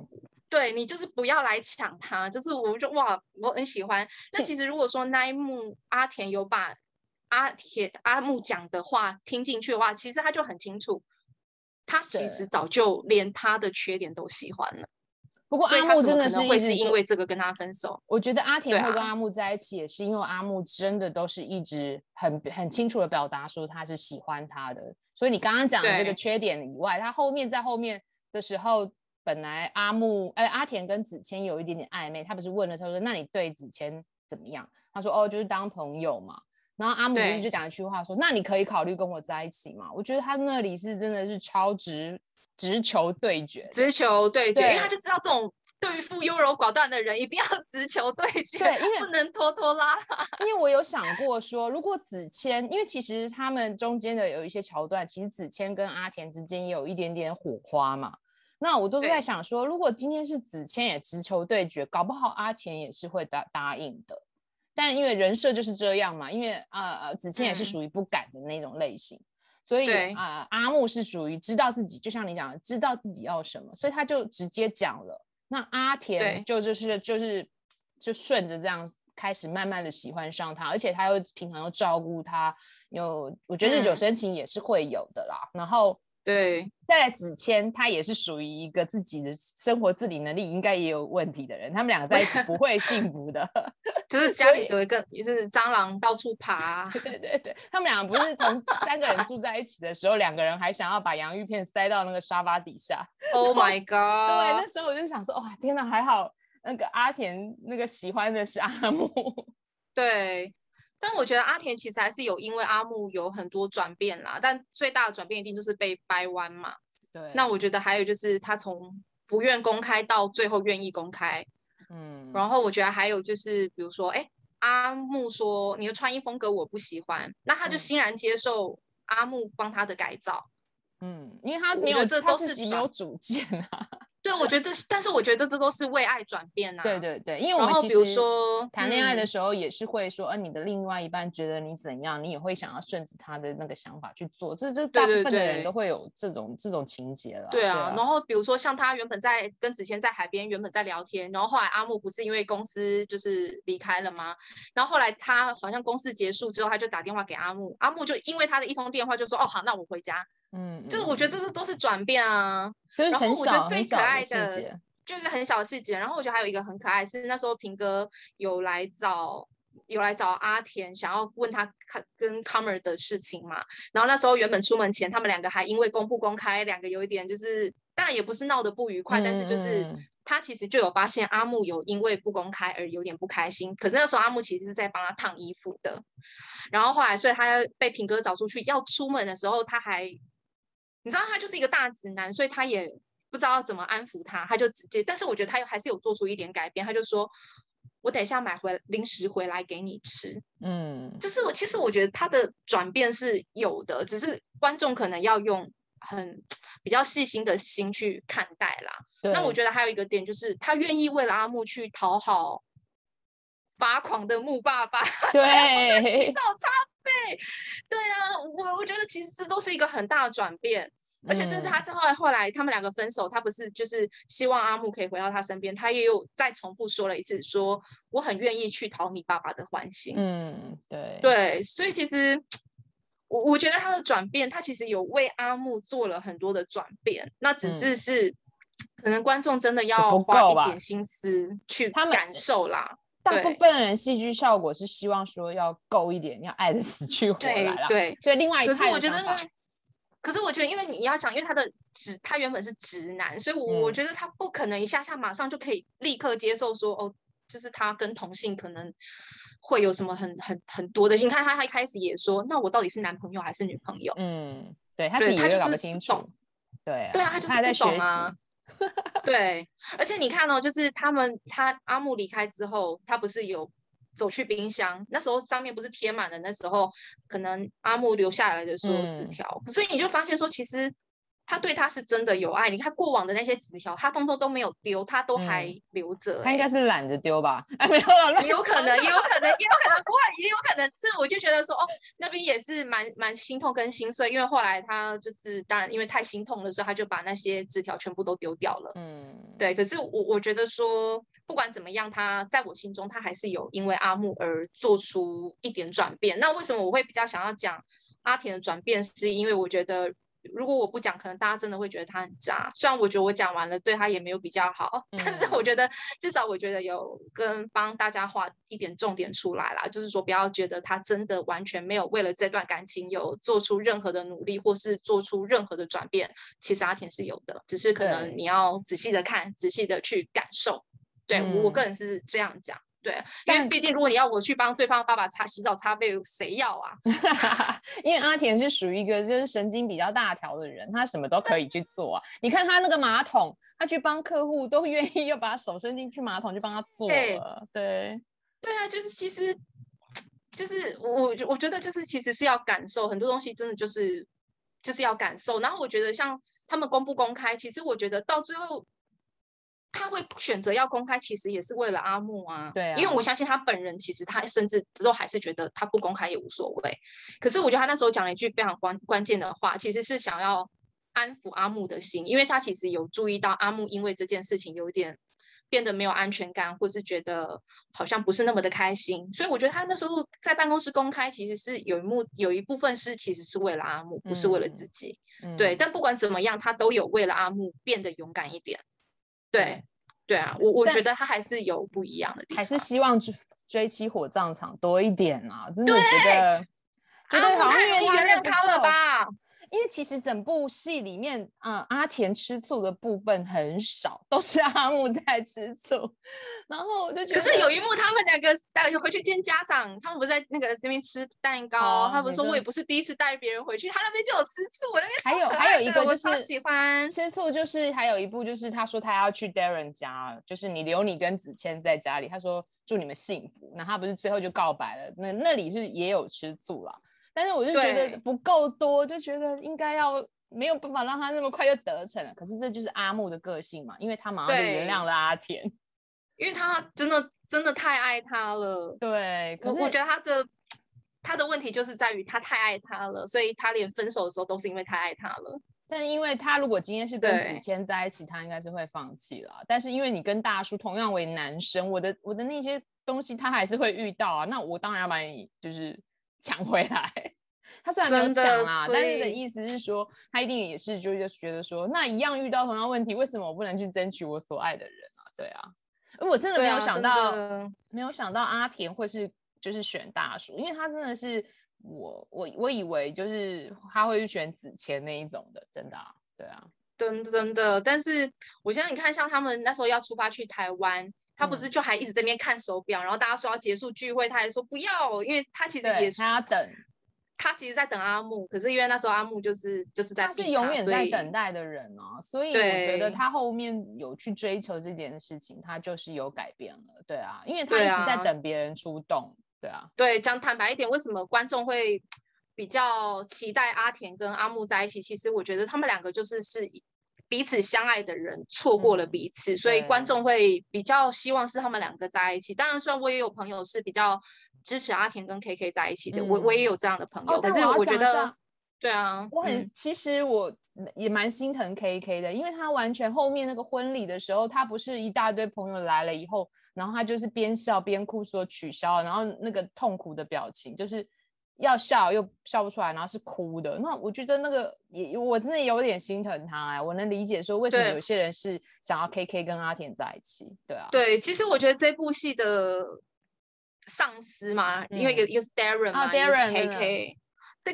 对你，就是不要来抢他，就是我就哇，我很喜欢。那其实如果说那一幕阿田有把阿田阿木讲的话听进去的话，其实他就很清楚，他其实早就连他的缺点都喜欢了。不过阿木真的是会是因为这个跟他分手。我觉得阿田会跟阿木在一起，也是因为阿木真的都是一直很很清楚的表达说他是喜欢他的。所以你刚刚讲的这个缺点以外，他后面在后面的时候，本来阿木哎阿田跟子谦有一点点暧昧，他不是问了他说，那你对子谦怎么样？他说哦就是当朋友嘛。然后阿木就讲一句话说，那你可以考虑跟我在一起吗？我觉得他那里是真的是超直。直球对决，直球对决，对，因为他就知道这种对付优柔寡断的人一定要直球对决，对，因为不能拖拖拉拉。因为我有想过说，如果子谦，因为其实他们中间的有一些桥段，其实子谦跟阿田之间也有一点点火花嘛。那我都是在想说，如果今天是子谦也直球对决，搞不好阿田也是会答答应的。但因为人设就是这样嘛，因为呃子谦也是属于不敢的那种类型。嗯所以啊、呃，阿木是属于知道自己，就像你讲的，知道自己要什么，所以他就直接讲了。那阿田就就是就是就顺着这样开始慢慢的喜欢上他，而且他又平常又照顾他，有我觉得日久生情也是会有的啦。嗯、然后。对，再来子谦，他也是属于一个自己的生活自理能力应该也有问题的人，他们两个在一起不会幸福的，就是家里只有一个也是蟑螂到处爬。对对对，他们两个不是同三个人住在一起的时候，两个人还想要把洋芋片塞到那个沙发底下。Oh my god！对，那时候我就想说，哇、哦，天哪，还好那个阿田那个喜欢的是阿木。对。但我觉得阿田其实还是有因为阿木有很多转变啦，但最大的转变一定就是被掰弯嘛。对。那我觉得还有就是他从不愿公开到最后愿意公开，嗯。然后我觉得还有就是，比如说，哎，阿木说你的穿衣风格我不喜欢，那他就欣然接受阿木帮他的改造。嗯，因为他没有这都是没有主见啊。对，我觉得这是，但是我觉得这都是为爱转变呐、啊。对对对，因为我们其实比如说谈恋爱的时候也是会说，呃、你的另外一半觉得你怎样，你也会想要顺着他的那个想法去做。这这大部分的人都会有这种这种情节了。对啊，然后比如说像他原本在跟子谦在海边，原本在聊天，然后后来阿木不是因为公司就是离开了吗？然后后来他好像公司结束之后，他就打电话给阿木，阿木就因为他的一通电话就说，哦好，那我回家。嗯，这个我觉得这是都是转变啊。就是我觉得最可爱的就是很小的细节，然后我觉得还有一个很可爱是那时候平哥有来找有来找阿田，想要问他跟 Comer 的事情嘛。然后那时候原本出门前他们两个还因为公不公开，两个有一点就是当然也不是闹得不愉快，嗯、但是就是他其实就有发现阿木有因为不公开而有点不开心。可是那时候阿木其实是在帮他烫衣服的，然后后来所以他被平哥找出去要出门的时候，他还。你知道他就是一个大直男，所以他也不知道怎么安抚他，他就直接。但是我觉得他又还是有做出一点改变，他就说：“我等一下买回零食回来给你吃。”嗯，就是我其实我觉得他的转变是有的，只是观众可能要用很比较细心的心去看待啦。那我觉得还有一个点就是，他愿意为了阿木去讨好发狂的木爸爸，对，洗澡擦背，对啊，我我觉得其实这都是一个很大的转变。而且甚至他之后后来他们两个分手，他不是就是希望阿木可以回到他身边，他也有再重复说了一次，说我很愿意去讨你爸爸的欢心。嗯，对对，所以其实我我觉得他的转变，他其实有为阿木做了很多的转变，那只是是、嗯、可能观众真的要花一点心思去感受啦。大部分人戏剧效果是希望说要够一点，要爱的死去活来啦。对对，对，另外一个可是我觉得，可是我觉得，因为你要想，因为他的直，他原本是直男，所以我我觉得他不可能一下下马上就可以立刻接受说，嗯、哦，就是他跟同性可能会有什么很很很多的。你看他，他一开始也说，那我到底是男朋友还是女朋友？嗯，对他自己也搞不清楚。对，对啊，他就是不懂啊。对，而且你看哦，就是他们他阿木离开之后，他不是有走去冰箱，那时候上面不是贴满了那时候可能阿木留下来的所有纸条，嗯，所以你就发现说，其实。他对他是真的有爱，你看过往的那些纸条，他通通都没有丢，他都还留着、欸嗯。他应该是懒得丢吧？哎，没有也有可能，也有可能，也有可能不会，也有可能是，我就觉得说，哦，那边也是蛮蛮心痛跟心碎，因为后来他就是，当然因为太心痛的时候，他就把那些纸条全部都丢掉了。嗯，对。可是我我觉得说，不管怎么样，他在我心中，他还是有因为阿木而做出一点转变。那为什么我会比较想要讲阿田的转变？是因为我觉得。如果我不讲，可能大家真的会觉得他很渣。虽然我觉得我讲完了，对他也没有比较好，嗯、但是我觉得至少我觉得有跟帮大家画一点重点出来啦，就是说不要觉得他真的完全没有为了这段感情有做出任何的努力，或是做出任何的转变。其实阿田是有的，只是可能你要仔细的看，仔细的去感受。对、嗯、我个人是这样讲。对，因为毕竟如果你要我去帮对方爸爸擦洗澡擦背，谁要啊？因为阿田是属于一个就是神经比较大条的人，他什么都可以去做啊。你看他那个马桶，他去帮客户都愿意要把手伸进去马桶去帮他做了。对，对啊，就是其实就是我我觉得就是其实是要感受很多东西，真的就是就是要感受。然后我觉得像他们公不公开，其实我觉得到最后。他会选择要公开，其实也是为了阿木啊。对啊，因为我相信他本人，其实他甚至都还是觉得他不公开也无所谓。可是我觉得他那时候讲了一句非常关关键的话，其实是想要安抚阿木的心，因为他其实有注意到阿木因为这件事情有点变得没有安全感，或是觉得好像不是那么的开心。所以我觉得他那时候在办公室公开，其实是有一幕有一部分是其实是为了阿木，不是为了自己。嗯、对、嗯，但不管怎么样，他都有为了阿木变得勇敢一点。对，对啊，我我觉得他还是有不一样的地方，还是希望追追妻火葬场多一点啊！真的觉得，觉得好像原谅他了吧。因为其实整部戏里面，嗯，阿田吃醋的部分很少，都是阿木在吃醋。然后我就觉得，可是有一幕，他们两个带回去见家长，他们不是在那个那边吃蛋糕，哦、他不是说我也不是第一次带别人回去，他那边就有吃醋，我那边还有还有一个就是我喜欢吃醋，就是还有一部就是他说他要去 Darren 家，就是你留你跟子谦在家里，他说祝你们幸福，那他不是最后就告白了，那那里是也有吃醋了。但是我就觉得不够多，就觉得应该要没有办法让他那么快就得逞了。可是这就是阿木的个性嘛，因为他马上就原谅了阿田，因为他真的真的太爱他了。对，可是我我觉得他的他的问题就是在于他太爱他了，所以他连分手的时候都是因为太爱他了。但是因为他如果今天是跟子谦在一起，他应该是会放弃了。但是因为你跟大叔同样为男生，我的我的那些东西他还是会遇到啊。那我当然要把你就是。抢回来，他虽然没有抢啊，但是的意思是说，他一定也是就是觉得说，那一样遇到同样问题，为什么我不能去争取我所爱的人啊？对啊，而我真的没有想到，啊、没有想到阿田会是就是选大叔，因为他真的是我我我以为就是他会去选子谦那一种的，真的啊，对啊。真真的，但是我现在你看，像他们那时候要出发去台湾，他不是就还一直在那边看手表，嗯，然后大家说要结束聚会，他还说不要，因为他其实也是他要等，他其实在等阿木，可是因为那时候阿木就是就是在他，他是永远在等待的人啊，所以我觉得他后面有去追求这件事情，他就是有改变了，对啊，因为他一直在等别人出动，对啊，对，讲坦白一点，为什么观众会？比较期待阿田跟阿木在一起，其实我觉得他们两个就是是彼此相爱的人，错过了彼此，嗯，所以观众会比较希望是他们两个在一起。当然，虽然我也有朋友是比较支持阿田跟 KK 在一起的，嗯，我我也有这样的朋友，哦，可是我觉得对啊，我很、嗯、其实我也蛮心疼 KK 的，因为他完全后面那个婚礼的时候，他不是一大堆朋友来了以后，然后他就是边笑边哭说取消，然后那个痛苦的表情就是要笑又笑不出来，然后是哭的。那我觉得那个也我真的有点心疼他哎，我能理解说为什么有些人是想要 KK 跟阿田在一起。对啊，对，其实我觉得这部戏的上司嘛，嗯、因为一个一个是 Darren 嘛，啊、Darren 一个是 KK。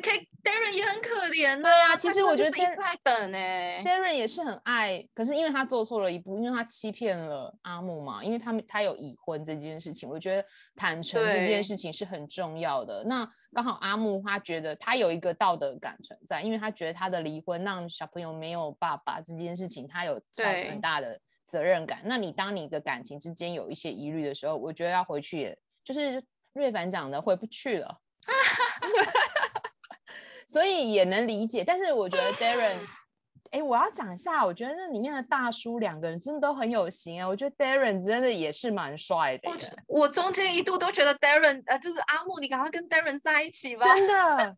对，Darren 也很可怜。对啊，其实我觉得一直在等呢。Darren 也是很爱，可是因为他做错了一步，因为他欺骗了阿木嘛，因为他们他有已婚这件事情，我觉得坦诚这件事情是很重要的。那刚好阿木他觉得他有一个道德感存在，因为他觉得他的离婚让小朋友没有爸爸这件事情，他有造成很大的责任感。那你当你的感情之间有一些疑虑的时候，我觉得要回去也，也就是瑞凡讲的回不去了。所以也能理解，但是我觉得 Darren，哎，我要讲一下，我觉得那里面的大叔两个人真的都很有型啊。我觉得 Darren 真的也是蛮帅的。我我中间一度都觉得 Darren，呃，就是阿木，你赶快跟 Darren 在一起吧。真的，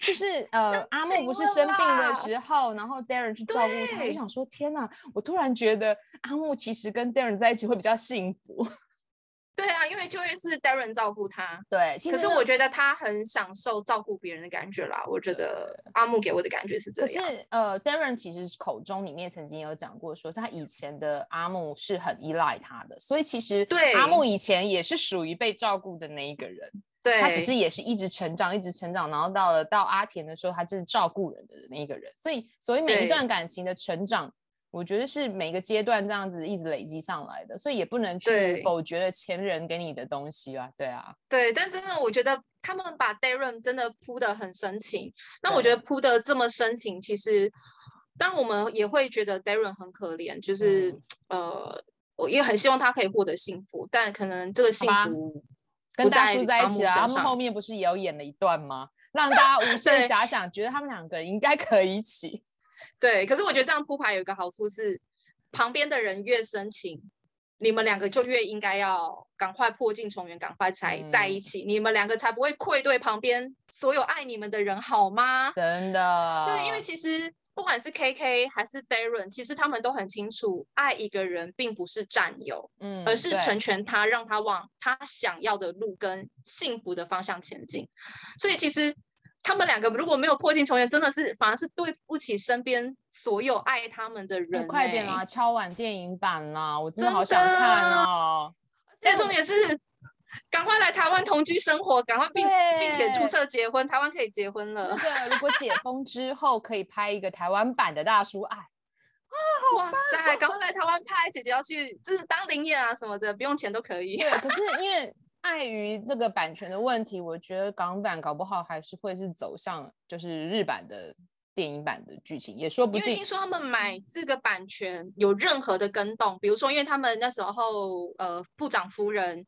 就是 呃，阿木不是生病的时候，然后 Darren 去照顾他，我想说，天哪，我突然觉得阿木其实跟 Darren 在一起会比较幸福。对啊，因为就会是 Darren 照顾他。对，可是我觉得他很享受照顾别人的感觉啦。我觉得阿木给我的感觉是这样。可是呃，Darren 其实口中里面曾经有讲过，说他以前的阿木是很依赖他的，所以其实对阿木以前也是属于被照顾的那一个人。对，他只是也是一直成长，一直成长，然后到了到阿田的时候，他就是照顾人的那一个人。所以，所以每一段感情的成长。我觉得是每个阶段这样子一直累积上来的，所以也不能去否决了前人给你的东西啊。对啊，对，但真的我觉得他们把 Darren 真的铺得很深情。那我觉得铺得这么深情，其实当然我们也会觉得 Darren 很可怜，就是、嗯、呃，我也很希望他可以获得幸福，但可能这个幸福跟大叔在一起啊。他们后面不是也有演了一段吗？让大家无限遐想，觉得他们两个人应该可以一起。对，可是我觉得这样铺排有一个好处是，旁边的人越深情，你们两个就越应该要赶快破镜重圆，赶快才在一起，嗯、你们两个才不会愧对旁边所有爱你们的人，好吗？真的。对，因为其实不管是 KK 还是 Darren，其实他们都很清楚，爱一个人并不是占有，嗯，而是成全他，让他往他想要的路跟幸福的方向前进。所以其实。他们两个如果没有破镜重圆，真的是反而是对不起身边所有爱他们的人、欸。快点啦，敲碗电影版啦！我真的好想看哦。但重点是，赶快来台湾同居生活，赶快并并且注册结婚，台湾可以结婚了。对，如果解 封之后可以拍一个台湾版的大叔爱啊！哇塞，赶快来台湾拍，姐姐要去，就是当临演啊什么的，不用钱都可以。对，可是因为。碍于那个版权的问题，我觉得港版搞不好还是会是走向就是日版的电影版的剧情，也说不定。因为听说他们买这个版权有任何的跟动，比如说因为他们那时候呃部长夫人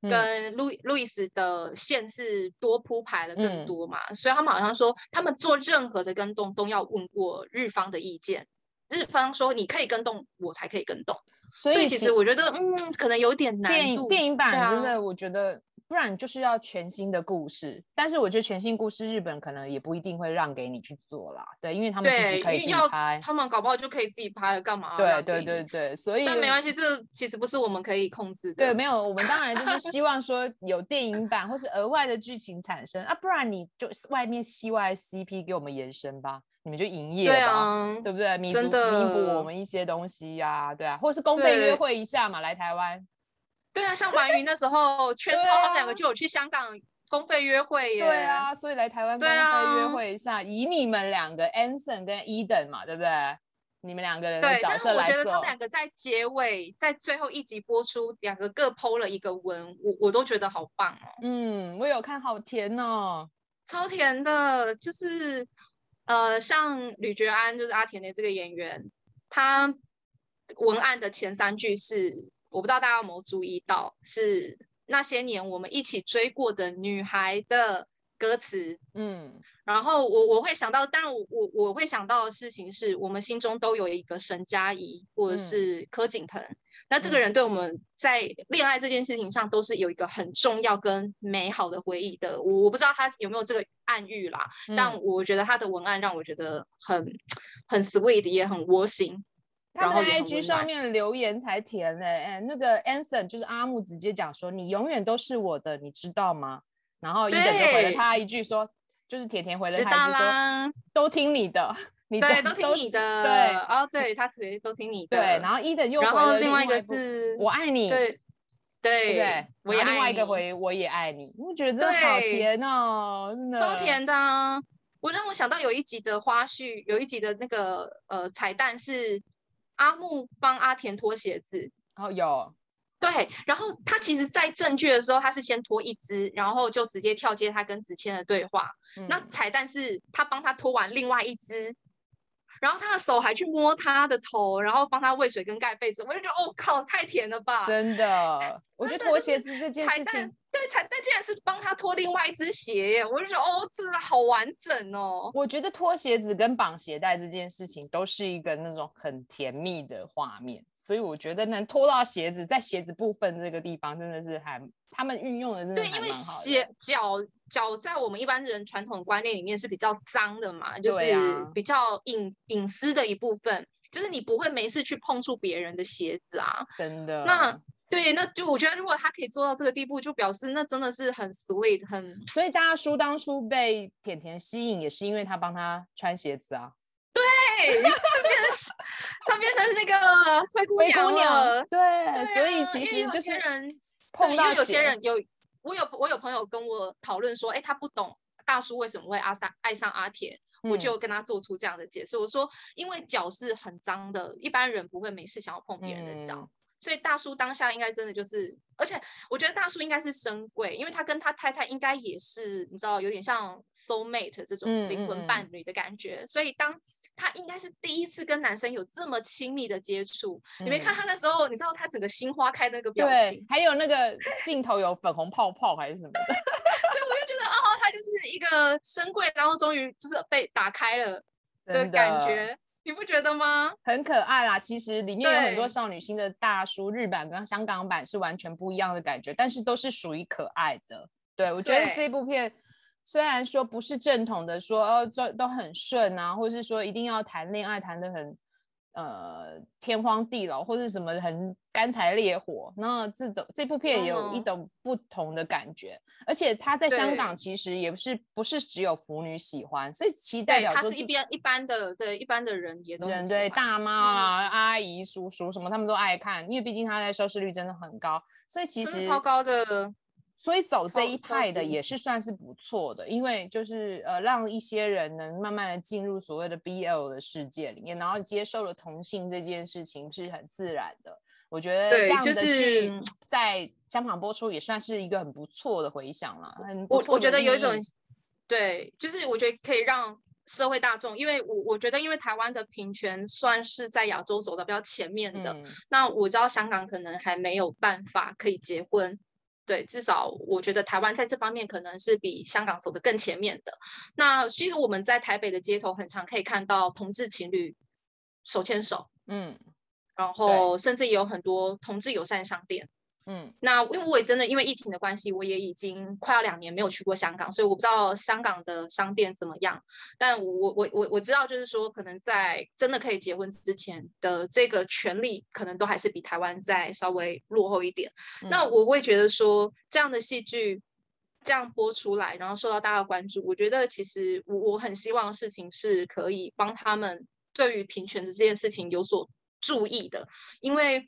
跟路路易斯的线是多铺排了更多嘛，嗯、所以他们好像说他们做任何的跟动都要问过日方的意见，日方说你可以跟动，我才可以跟动。所以其实我觉得，嗯，可能有点难。电影电影版真的，我觉得不然就是要全新的故事。但是我觉得全新故事，日本可能也不一定会让给你去做啦。对，因为他们自己可以自己拍，他们搞不好就可以自己拍了，干嘛？对对对对，所以但没关系，这其实不是我们可以控制的。对，没有，我们当然就是希望说有电影版或是额外的剧情产生啊，不然你就外面戏外 CP 给我们延伸吧。你们就营业吧，对啊，对不对？弥补弥补我们一些东西呀、啊，对啊，或者是公费约会一下嘛，来台湾。对啊，像王云那时候，圈套他们两个就有去香港公费约会耶。对啊，所以来台湾公费约会一下，以你们两个 Anson 跟 Eden 嘛，对不对？你们两个人的角色来。对，但是我觉得他们两个在结尾，在最后一集播出，两个各 PO 了一个文，我我都觉得好棒哦。嗯，我有看好甜哦，超甜的，就是。呃，像吕爵安就是阿田的这个演员，他文案的前三句是，我不知道大家有没有注意到，是那些年我们一起追过的女孩的歌词，嗯，然后我我会想到，当然我我我会想到的事情是我们心中都有一个沈佳宜或者是柯景腾，嗯、那这个人对我们在恋爱这件事情上都是有一个很重要跟美好的回忆的。我我不知道他有没有这个暗喻啦，嗯、但我觉得他的文案让我觉得很很 sweet，也很窝心。他们在 IG 上面留言才甜嘞，哎，那个 Anson 就是阿木直接讲说，你永远都是我的，你知道吗？然后伊等就回了他一句说，就是甜甜回了他一句说，都听你的，你对，都听你的，对，哦，对他可以都听你的，对，然后伊等又回了另外一个是我爱你，对对对，我也另外一个回我也爱你，我觉得真的好甜哦，真的超甜的。我让我想到有一集的花絮，有一集的那个呃彩蛋是阿木帮阿田脱鞋子，哦有。对，然后他其实，在正剧的时候，他是先脱一只，然后就直接跳接他跟子谦的对话。嗯、那彩蛋是他帮他脱完另外一只，然后他的手还去摸他的头，然后帮他喂水跟盖被子。我就觉得，哦靠，太甜了吧！真的，我觉得脱鞋子这件事情，对彩蛋竟然是帮他脱另外一只鞋耶！我就觉得，哦，这个好完整哦。我觉得脱鞋子跟绑鞋带这件事情，都是一个那种很甜蜜的画面。所以我觉得能脱到鞋子，在鞋子部分这个地方，真的是还他们运用的真的还蛮好的。对，因为鞋脚脚在我们一般人传统观念里面是比较脏的嘛，就是比较隐隐私的一部分，就是你不会没事去碰触别人的鞋子啊。真的。那对，那就我觉得如果他可以做到这个地步，就表示那真的是很 sweet，很。所以大叔当初被甜甜吸引，也是因为他帮他穿鞋子啊。对，他变成他变成那个灰姑娘了。对，对，所以其实就是人碰到有些人有，我有我有朋友跟我讨论说，哎，他不懂大叔为什么会阿上爱上阿田，嗯、我就跟他做出这样的解释。我说，因为脚是很脏的，一般人不会没事想要碰别人的脚，嗯、所以大叔当下应该真的就是，而且我觉得大叔应该是深柜，因为他跟他太太应该也是你知道有点像 soul mate 这种灵魂伴侣的感觉，嗯嗯、所以当。他应该是第一次跟男生有这么亲密的接触，嗯、你没看他那时候，你知道他整个心花开的那个表情，还有那个镜头有粉红泡泡还是什么的，所以我就觉得哦，他就是一个深柜，然后终于就是被打开了的感觉，你不觉得吗？很可爱啦，其实里面有很多少女心的大叔，日版跟香港版是完全不一样的感觉，但是都是属于可爱的。对，我觉得这部片。虽然说不是正统的说，哦，都都很顺啊，或是说一定要谈恋爱谈的很，呃，天荒地老，或是什么很干柴烈火，那这种这部片也有一种不同的感觉，嗯、而且他在香港其实也不是不是只有腐女喜欢，所以其实代表说他是一边一般的对一般的人也都人对大妈啊、嗯、阿姨、叔叔什么他们都爱看，因为毕竟他在收视率真的很高，所以其实超高的。所以走这一派的也是算是不错的，因为就是呃让一些人能慢慢的进入所谓的 BL 的世界里面，然后接受了同性这件事情是很自然的。我觉得这样的剧在香港播出也算是一个很不错的回响了。很我我觉得有一种对，就是我觉得可以让社会大众，因为我我觉得因为台湾的平权算是在亚洲走的比较前面的，嗯、那我知道香港可能还没有办法可以结婚。对，至少我觉得台湾在这方面可能是比香港走得更前面的。那其实我们在台北的街头很常可以看到同志情侣手牵手，嗯，然后甚至也有很多同志友善商店。嗯，那因为我也真的因为疫情的关系，我也已经快要两年没有去过香港，所以我不知道香港的商店怎么样。但我我我我知道，就是说可能在真的可以结婚之前的这个权利，可能都还是比台湾再稍微落后一点。嗯、那我会觉得说，这样的戏剧这样播出来，然后受到大家的关注，我觉得其实我我很希望的事情是可以帮他们对于平权的这件事情有所注意的，因为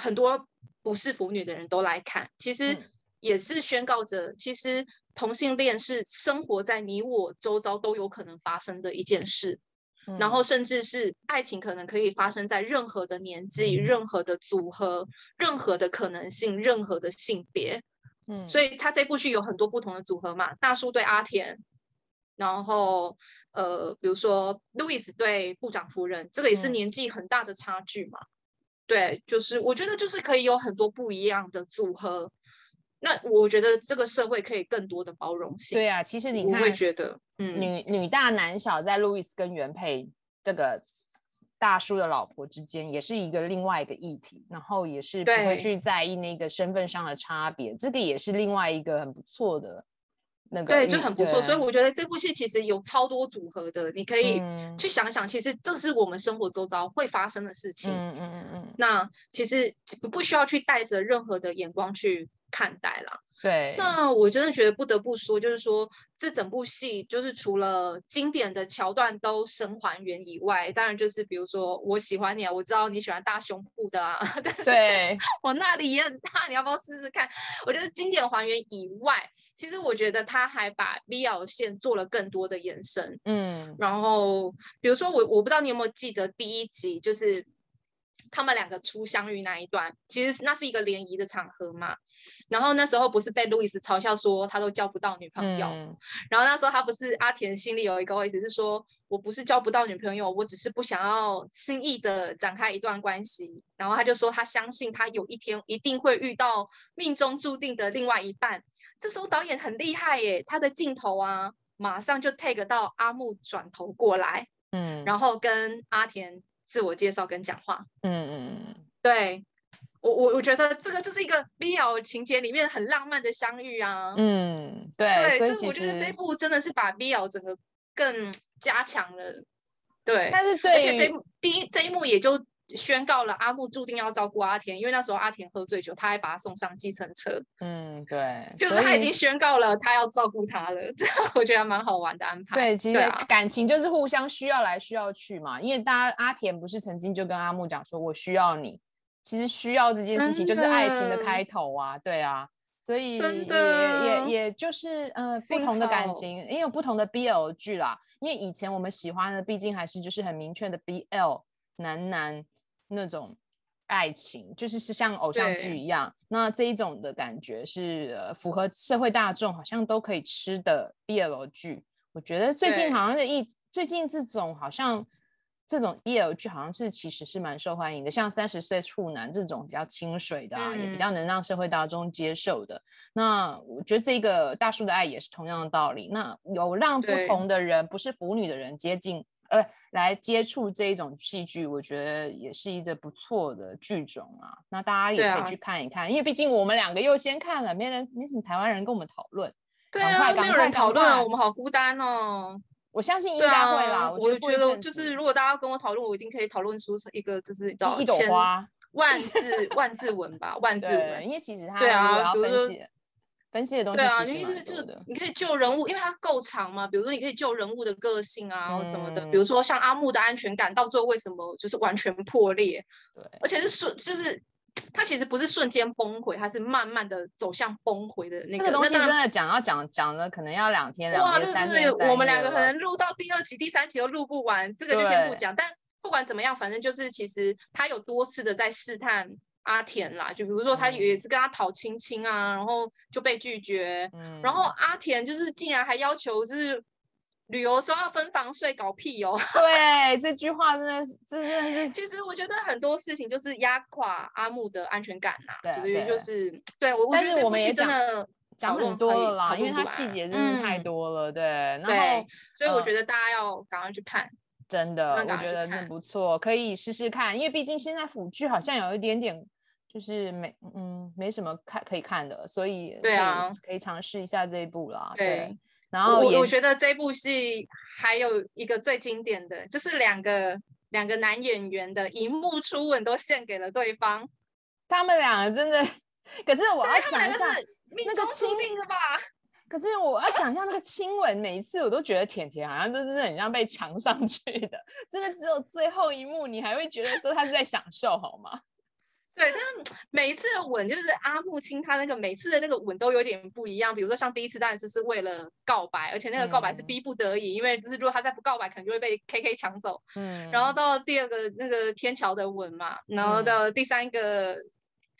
很多。不是腐女的人都来看，其实也是宣告着，其实同性恋是生活在你我周遭都有可能发生的一件事，嗯、然后甚至是爱情可能可以发生在任何的年纪、嗯、任何的组合、任何的可能性、任何的性别。嗯，所以他这部剧有很多不同的组合嘛，大叔对阿田，然后呃，比如说路易斯对部长夫人，这个也是年纪很大的差距嘛。嗯对，就是我觉得就是可以有很多不一样的组合，那我觉得这个社会可以更多的包容性。对啊，其实你看，我会觉得，嗯，女女大男小，在路易斯跟原配这个大叔的老婆之间，也是一个另外一个议题，然后也是不会去在意那个身份上的差别，这个也是另外一个很不错的。那个、对，就很不错，所以我觉得这部戏其实有超多组合的，你可以去想想，其实这是我们生活周遭会发生的事情。嗯嗯嗯嗯。那其实不不需要去带着任何的眼光去看待啦。对，那我真的觉得不得不说，就是说这整部戏就是除了经典的桥段都神还原以外，当然就是比如说我喜欢你啊，我知道你喜欢大胸部的啊，但是我那里也很大，你要不要试试看？我觉得经典还原以外，其实我觉得他还把 BL 线做了更多的延伸，嗯，然后比如说我我不知道你有没有记得第一集就是。他们两个初相遇那一段，其实那是一个联谊的场合嘛。然后那时候不是被路易斯嘲笑说他都交不到女朋友。嗯、然后那时候他不是阿田心里有一个意思是说，我不是交不到女朋友，我只是不想要轻易的展开一段关系。然后他就说他相信他有一天一定会遇到命中注定的另外一半。这时候导演很厉害耶，他的镜头啊，马上就 take 到阿木转头过来，嗯，然后跟阿田。自我介绍跟讲话，嗯嗯，对我我我觉得这个就是一个 BL 情节里面很浪漫的相遇啊，嗯，对，对，所以，我觉得这一部真的是把 BL 整个更加强了，对，但是对，而且这一幕第一这一幕也就。宣告了阿木注定要照顾阿田，因为那时候阿田喝醉酒，他还把他送上计程车。嗯，对，就是他已经宣告了他要照顾他了，这我觉得还蛮好玩的安排。对，其实感情就是互相需要来需要去嘛。因为大家阿田不是曾经就跟阿木讲说，我需要你。其实需要这件事情就是爱情的开头啊，对啊，所以也也也就是呃不同的感情，因为有不同的 BL 剧啦。因为以前我们喜欢的毕竟还是就是很明确的 BL 男男。那种爱情就是是像偶像剧一样，那这一种的感觉是、呃、符合社会大众好像都可以吃的 BL 剧。我觉得最近好像是一最近这种好像这种 BL 剧好像是其实是蛮受欢迎的，像三十岁处男这种比较清水的啊，嗯、也比较能让社会大众接受的。那我觉得这个大叔的爱也是同样的道理，那有让不同的人不是腐女的人接近。呃，来接触这一种戏剧，我觉得也是一个不错的剧种啊。那大家也可以去看一看，啊、因为毕竟我们两个又先看了，没人，没什么台湾人跟我们讨论。对啊，没有人讨论，我们好孤单哦。我相信应该会啦。我觉得就是，如果大家跟我讨论，我一定可以讨论出一个，就是一朵花，万字万字文吧，万字文。因为其实他对啊，比如说。分析的东西，对啊，因为就你可以救人物，因为它够长嘛。比如说，你可以救人物的个性啊，或什么的。比如说，像阿木的安全感，到最后为什么就是完全破裂？对，而且是瞬，就是它其实不是瞬间崩溃，它是慢慢的走向崩溃的那个。那个东西真的讲要讲讲了，可能要两天两天三天。我们两个可能录到第二集、第三集都录不完，这个就先不讲。但不管怎么样，反正就是其实他有多次的在试探。阿田啦，就比如说他也是跟他讨亲亲啊，嗯、然后就被拒绝。嗯、然后阿田就是竟然还要求，就是旅游时候要分房睡，搞屁哦！对，这句话真的是，真的是。其实我觉得很多事情就是压垮阿木的安全感呐、啊，就是就是对我，我觉得这部戏真的讲很多了啦，因为它细节真的太多了，嗯、对。然后对，所以我觉得大家要赶快去看，真的，我觉得很不错，可以试试看，因为毕竟现在腐剧好像有一点点。就是没嗯没什么看可以看的，所以对啊，可以尝试一下这一部啦。对，对，然后我我觉得这部戏还有一个最经典的就是两个两个男演员的荧幕初吻都献给了对方，他们两个真的，可是我要讲一下那个亲定的吧。可是我要讲一下那个亲吻，每一次我都觉得甜甜好像都是很像被强上去的，真的只有最后一幕你还会觉得说他是在享受，好吗？对，但是每一次的吻，就是阿木亲他那个每次的那个吻都有点不一样。比如说像第一次，当然就是为了告白，而且那个告白是逼不得已，嗯、因为就是如果他再不告白，可能就会被 K K 抢走。嗯，然后到第二个那个天桥的吻嘛，然后到第三个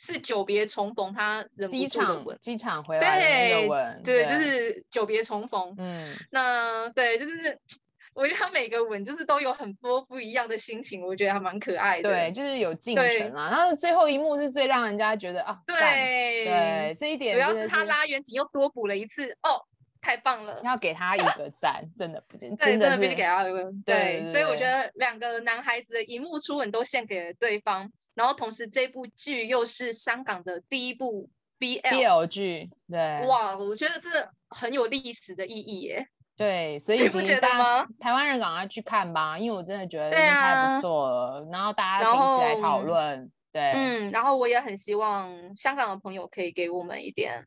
是久别重逢，他忍不住的吻，机场回来的吻，对，对，对，就是久别重逢。嗯，那对，就是。我觉得他每个吻就是都有很多不一样的心情，我觉得还蛮可爱的。对，就是有进程啊。然后最后一幕是最让人家觉得啊，对对，这一点主要是他拉远景又多补了一次哦，太棒了，要给他一个赞，真的不真对，真的必须给他一个对，对。所以我觉得两个男孩子的一幕初吻都献给了对方，然后同时这部剧又是香港的第一部 BL BL 剧，对，哇，我觉得这很有历史的意义耶。对，所 以你不觉得吗？台湾人赶快去看吧，因为我真的觉得太不错了。啊、然后大家一起来讨论。对，嗯，然后我也很希望香港的朋友可以给我们一点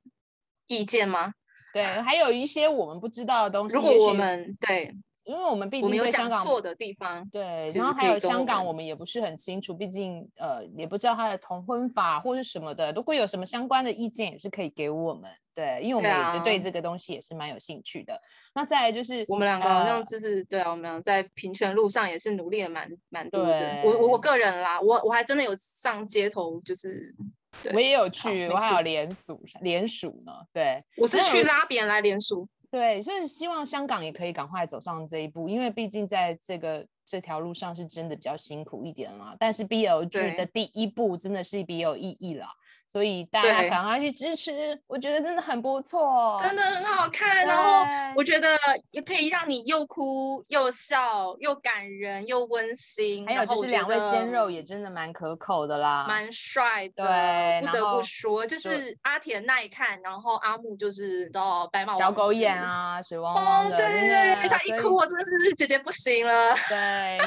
意见吗？对，还有一些我们不知道的东西。如果我们对。因为我们毕竟对香港有讲错的地方，对，然后还有香港，我们也不是很清楚，毕竟呃也不知道他的同婚法或是什么的。如果有什么相关的意见，也是可以给我们。对，因为我们也就对这个东西也是蛮有兴趣的。啊、那再来就是我们两个好像就是、呃、对啊，我们俩在平权路上也是努力了蛮蛮多的。我我我个人啦，我我还真的有上街头，就是我也有去，我还有联署联署呢。对，我是去拉别人来联署。对，所以希望香港也可以赶快走上这一步，因为毕竟在这个这条路上是真的比较辛苦一点啦。但是 B L G 的第一步真的是比较有意义了。所以大家赶快去支持，我觉得真的很不错，真的很好看。然后我觉得也可以让你又哭又笑，又感人又温馨。还有就是两位鲜肉也真的蛮可口的啦，蛮帅的。对，不得不说，就是阿田耐看，然后阿木就是到白马小狗眼啊，水汪汪的。对对对，他一哭我真的是姐姐不行了。对，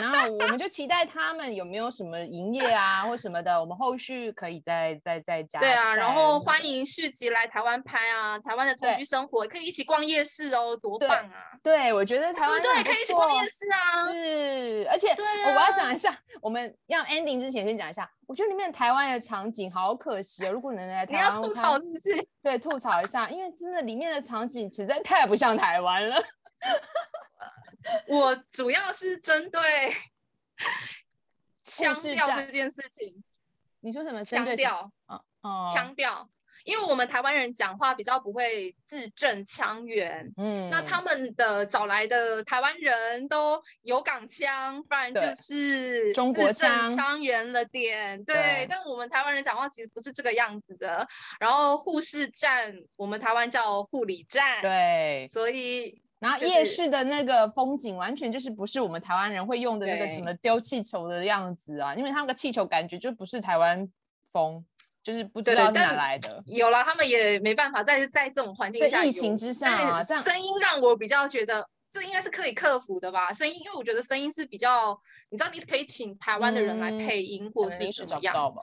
然后我们就期待他们有没有什么营业啊或什么的，我们后续可以再再再。对啊，然后欢迎续集来台湾拍啊！台湾的同居生活可以一起逛夜市哦，多棒啊！对，我觉得台湾对可以一起逛夜市啊！是，而且对、啊、我要讲一下，我们要 ending 之前先讲一下，我觉得里面台湾的场景好可惜哦，如果能来台湾，你要吐槽是不是？对，吐槽一下，因为真的里面的场景实在太不像台湾了。我主要是针对腔调这件事情，你说什么腔调啊？哦，腔调，因为我们台湾人讲话比较不会字正腔圆，嗯，那他们的找来的台湾人都有港腔，不然就是中国腔腔圆了点，对，对，但我们台湾人讲话其实不是这个样子的。然后护士站，我们台湾叫护理站，对，所以、然后夜市的那个风景完全就是不是我们台湾人会用的那个什么丢气球的样子啊，因为他那个气球感觉就不是台湾风。就是不知道是哪来的，有了他们也没办法在在这种环境下，疫情之下啊，声音让我比较觉得这应该是可以克服的吧。声音，因为我觉得声音是比较，你知道，你可以请台湾的人来配音，嗯、或者是怎么样。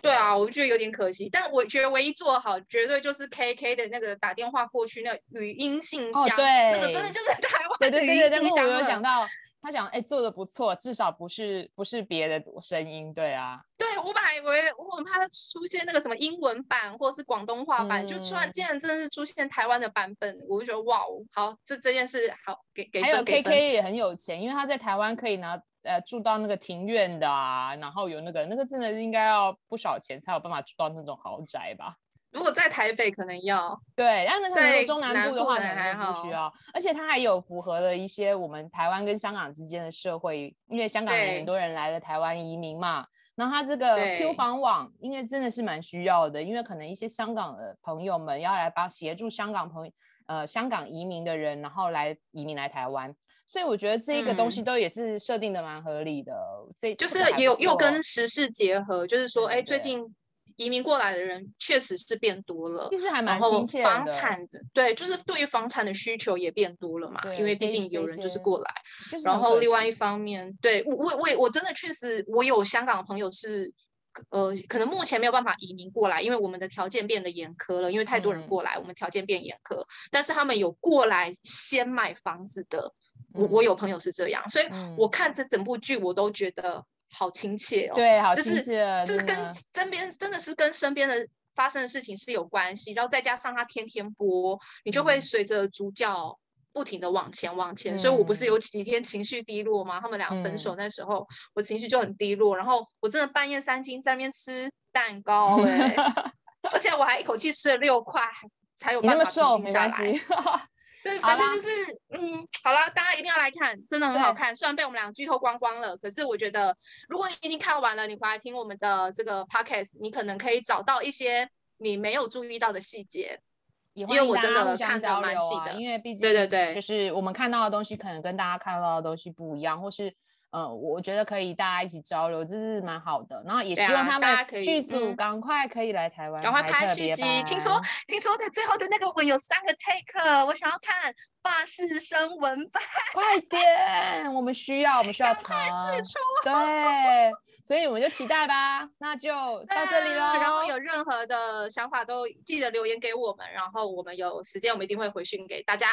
对啊，我就觉得有点可惜。但我觉得唯一做好，绝对就是 K K 的那个打电话过去那语音信箱，哦、对，那个真的就是台湾的语音信箱。我有想到。他讲，哎、欸，做的不错，至少不是不是别的声音，对啊。对，我本来以为我很怕他出现那个什么英文版或者是广东话版，嗯、就突然竟然真的是出现台湾的版本，我就觉得哇哦，好，这这件事好给给。还有 K K 也很有钱，因为他在台湾可以拿呃住到那个庭院的啊，然后有那个那个真的应该要不少钱才有办法住到那种豪宅吧。如果在台北可能要。对，但那个中南部的话可能不需要，而且它还有符合了一些我们台湾跟香港之间的社会，因为香港有很多人来了台湾移民嘛，然后它这个 Q 房网应该真的是蛮需要的，因为可能一些香港的朋友们要来帮协助香港朋友呃香港移民的人，然后来移民来台湾，所以我觉得这个东西都也是设定的蛮合理的，这、嗯、就是也有又跟时事结合，就是说哎最近。移民过来的人确实是变多了，其实还蛮亲切的。房产的，对，就是对于房产的需求也变多了嘛，因为毕竟有人就是过来。然后另外一方面，对我我我我真的确实，我有香港的朋友是，呃，可能目前没有办法移民过来，因为我们的条件变得严苛了，因为太多人过来，嗯、我们条件变严苛。但是他们有过来先买房子的，我我有朋友是这样，所以我看这整部剧我都觉得。好亲切哦，对，好亲切，就是就是跟身边真的是跟身边的发生的事情是有关系，然后再加上他天天播，你就会随着主角不停的往前往前。嗯、所以我不是有几天情绪低落吗？他们俩分手那时候，嗯、我情绪就很低落，然后我真的半夜三更在那边吃蛋糕哎，而且我还一口气吃了六块，才有办法平静下来。对，反正就是嗯，好了，大家一定要来看，真的很好看。虽然被我们俩剧透光光了，可是我觉得，如果你已经看完了，你回来听我们的这个 podcast，你可能可以找到一些你没有注意到的细节。因为我真的看的蛮细的，因为毕竟对对对，就是我们看到的东西可能跟大家看到的东西不一样，或是。呃，我觉得可以大家一起交流，这是蛮好的。然后也希望他们剧组赶快可以来台湾，赶、嗯、快拍续集。听说听说在最后的那个吻有三个 take，我想要看法式声纹版。快点，我们需要，我们需要快释出。对，所以我们就期待吧。那就到这里了。然后有任何的想法都记得留言给我们，然后我们有时间我们一定会回讯给大家。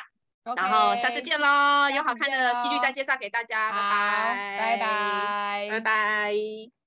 然后下次见喽！有好看的戏剧再介绍给大家，拜拜，拜拜，拜拜。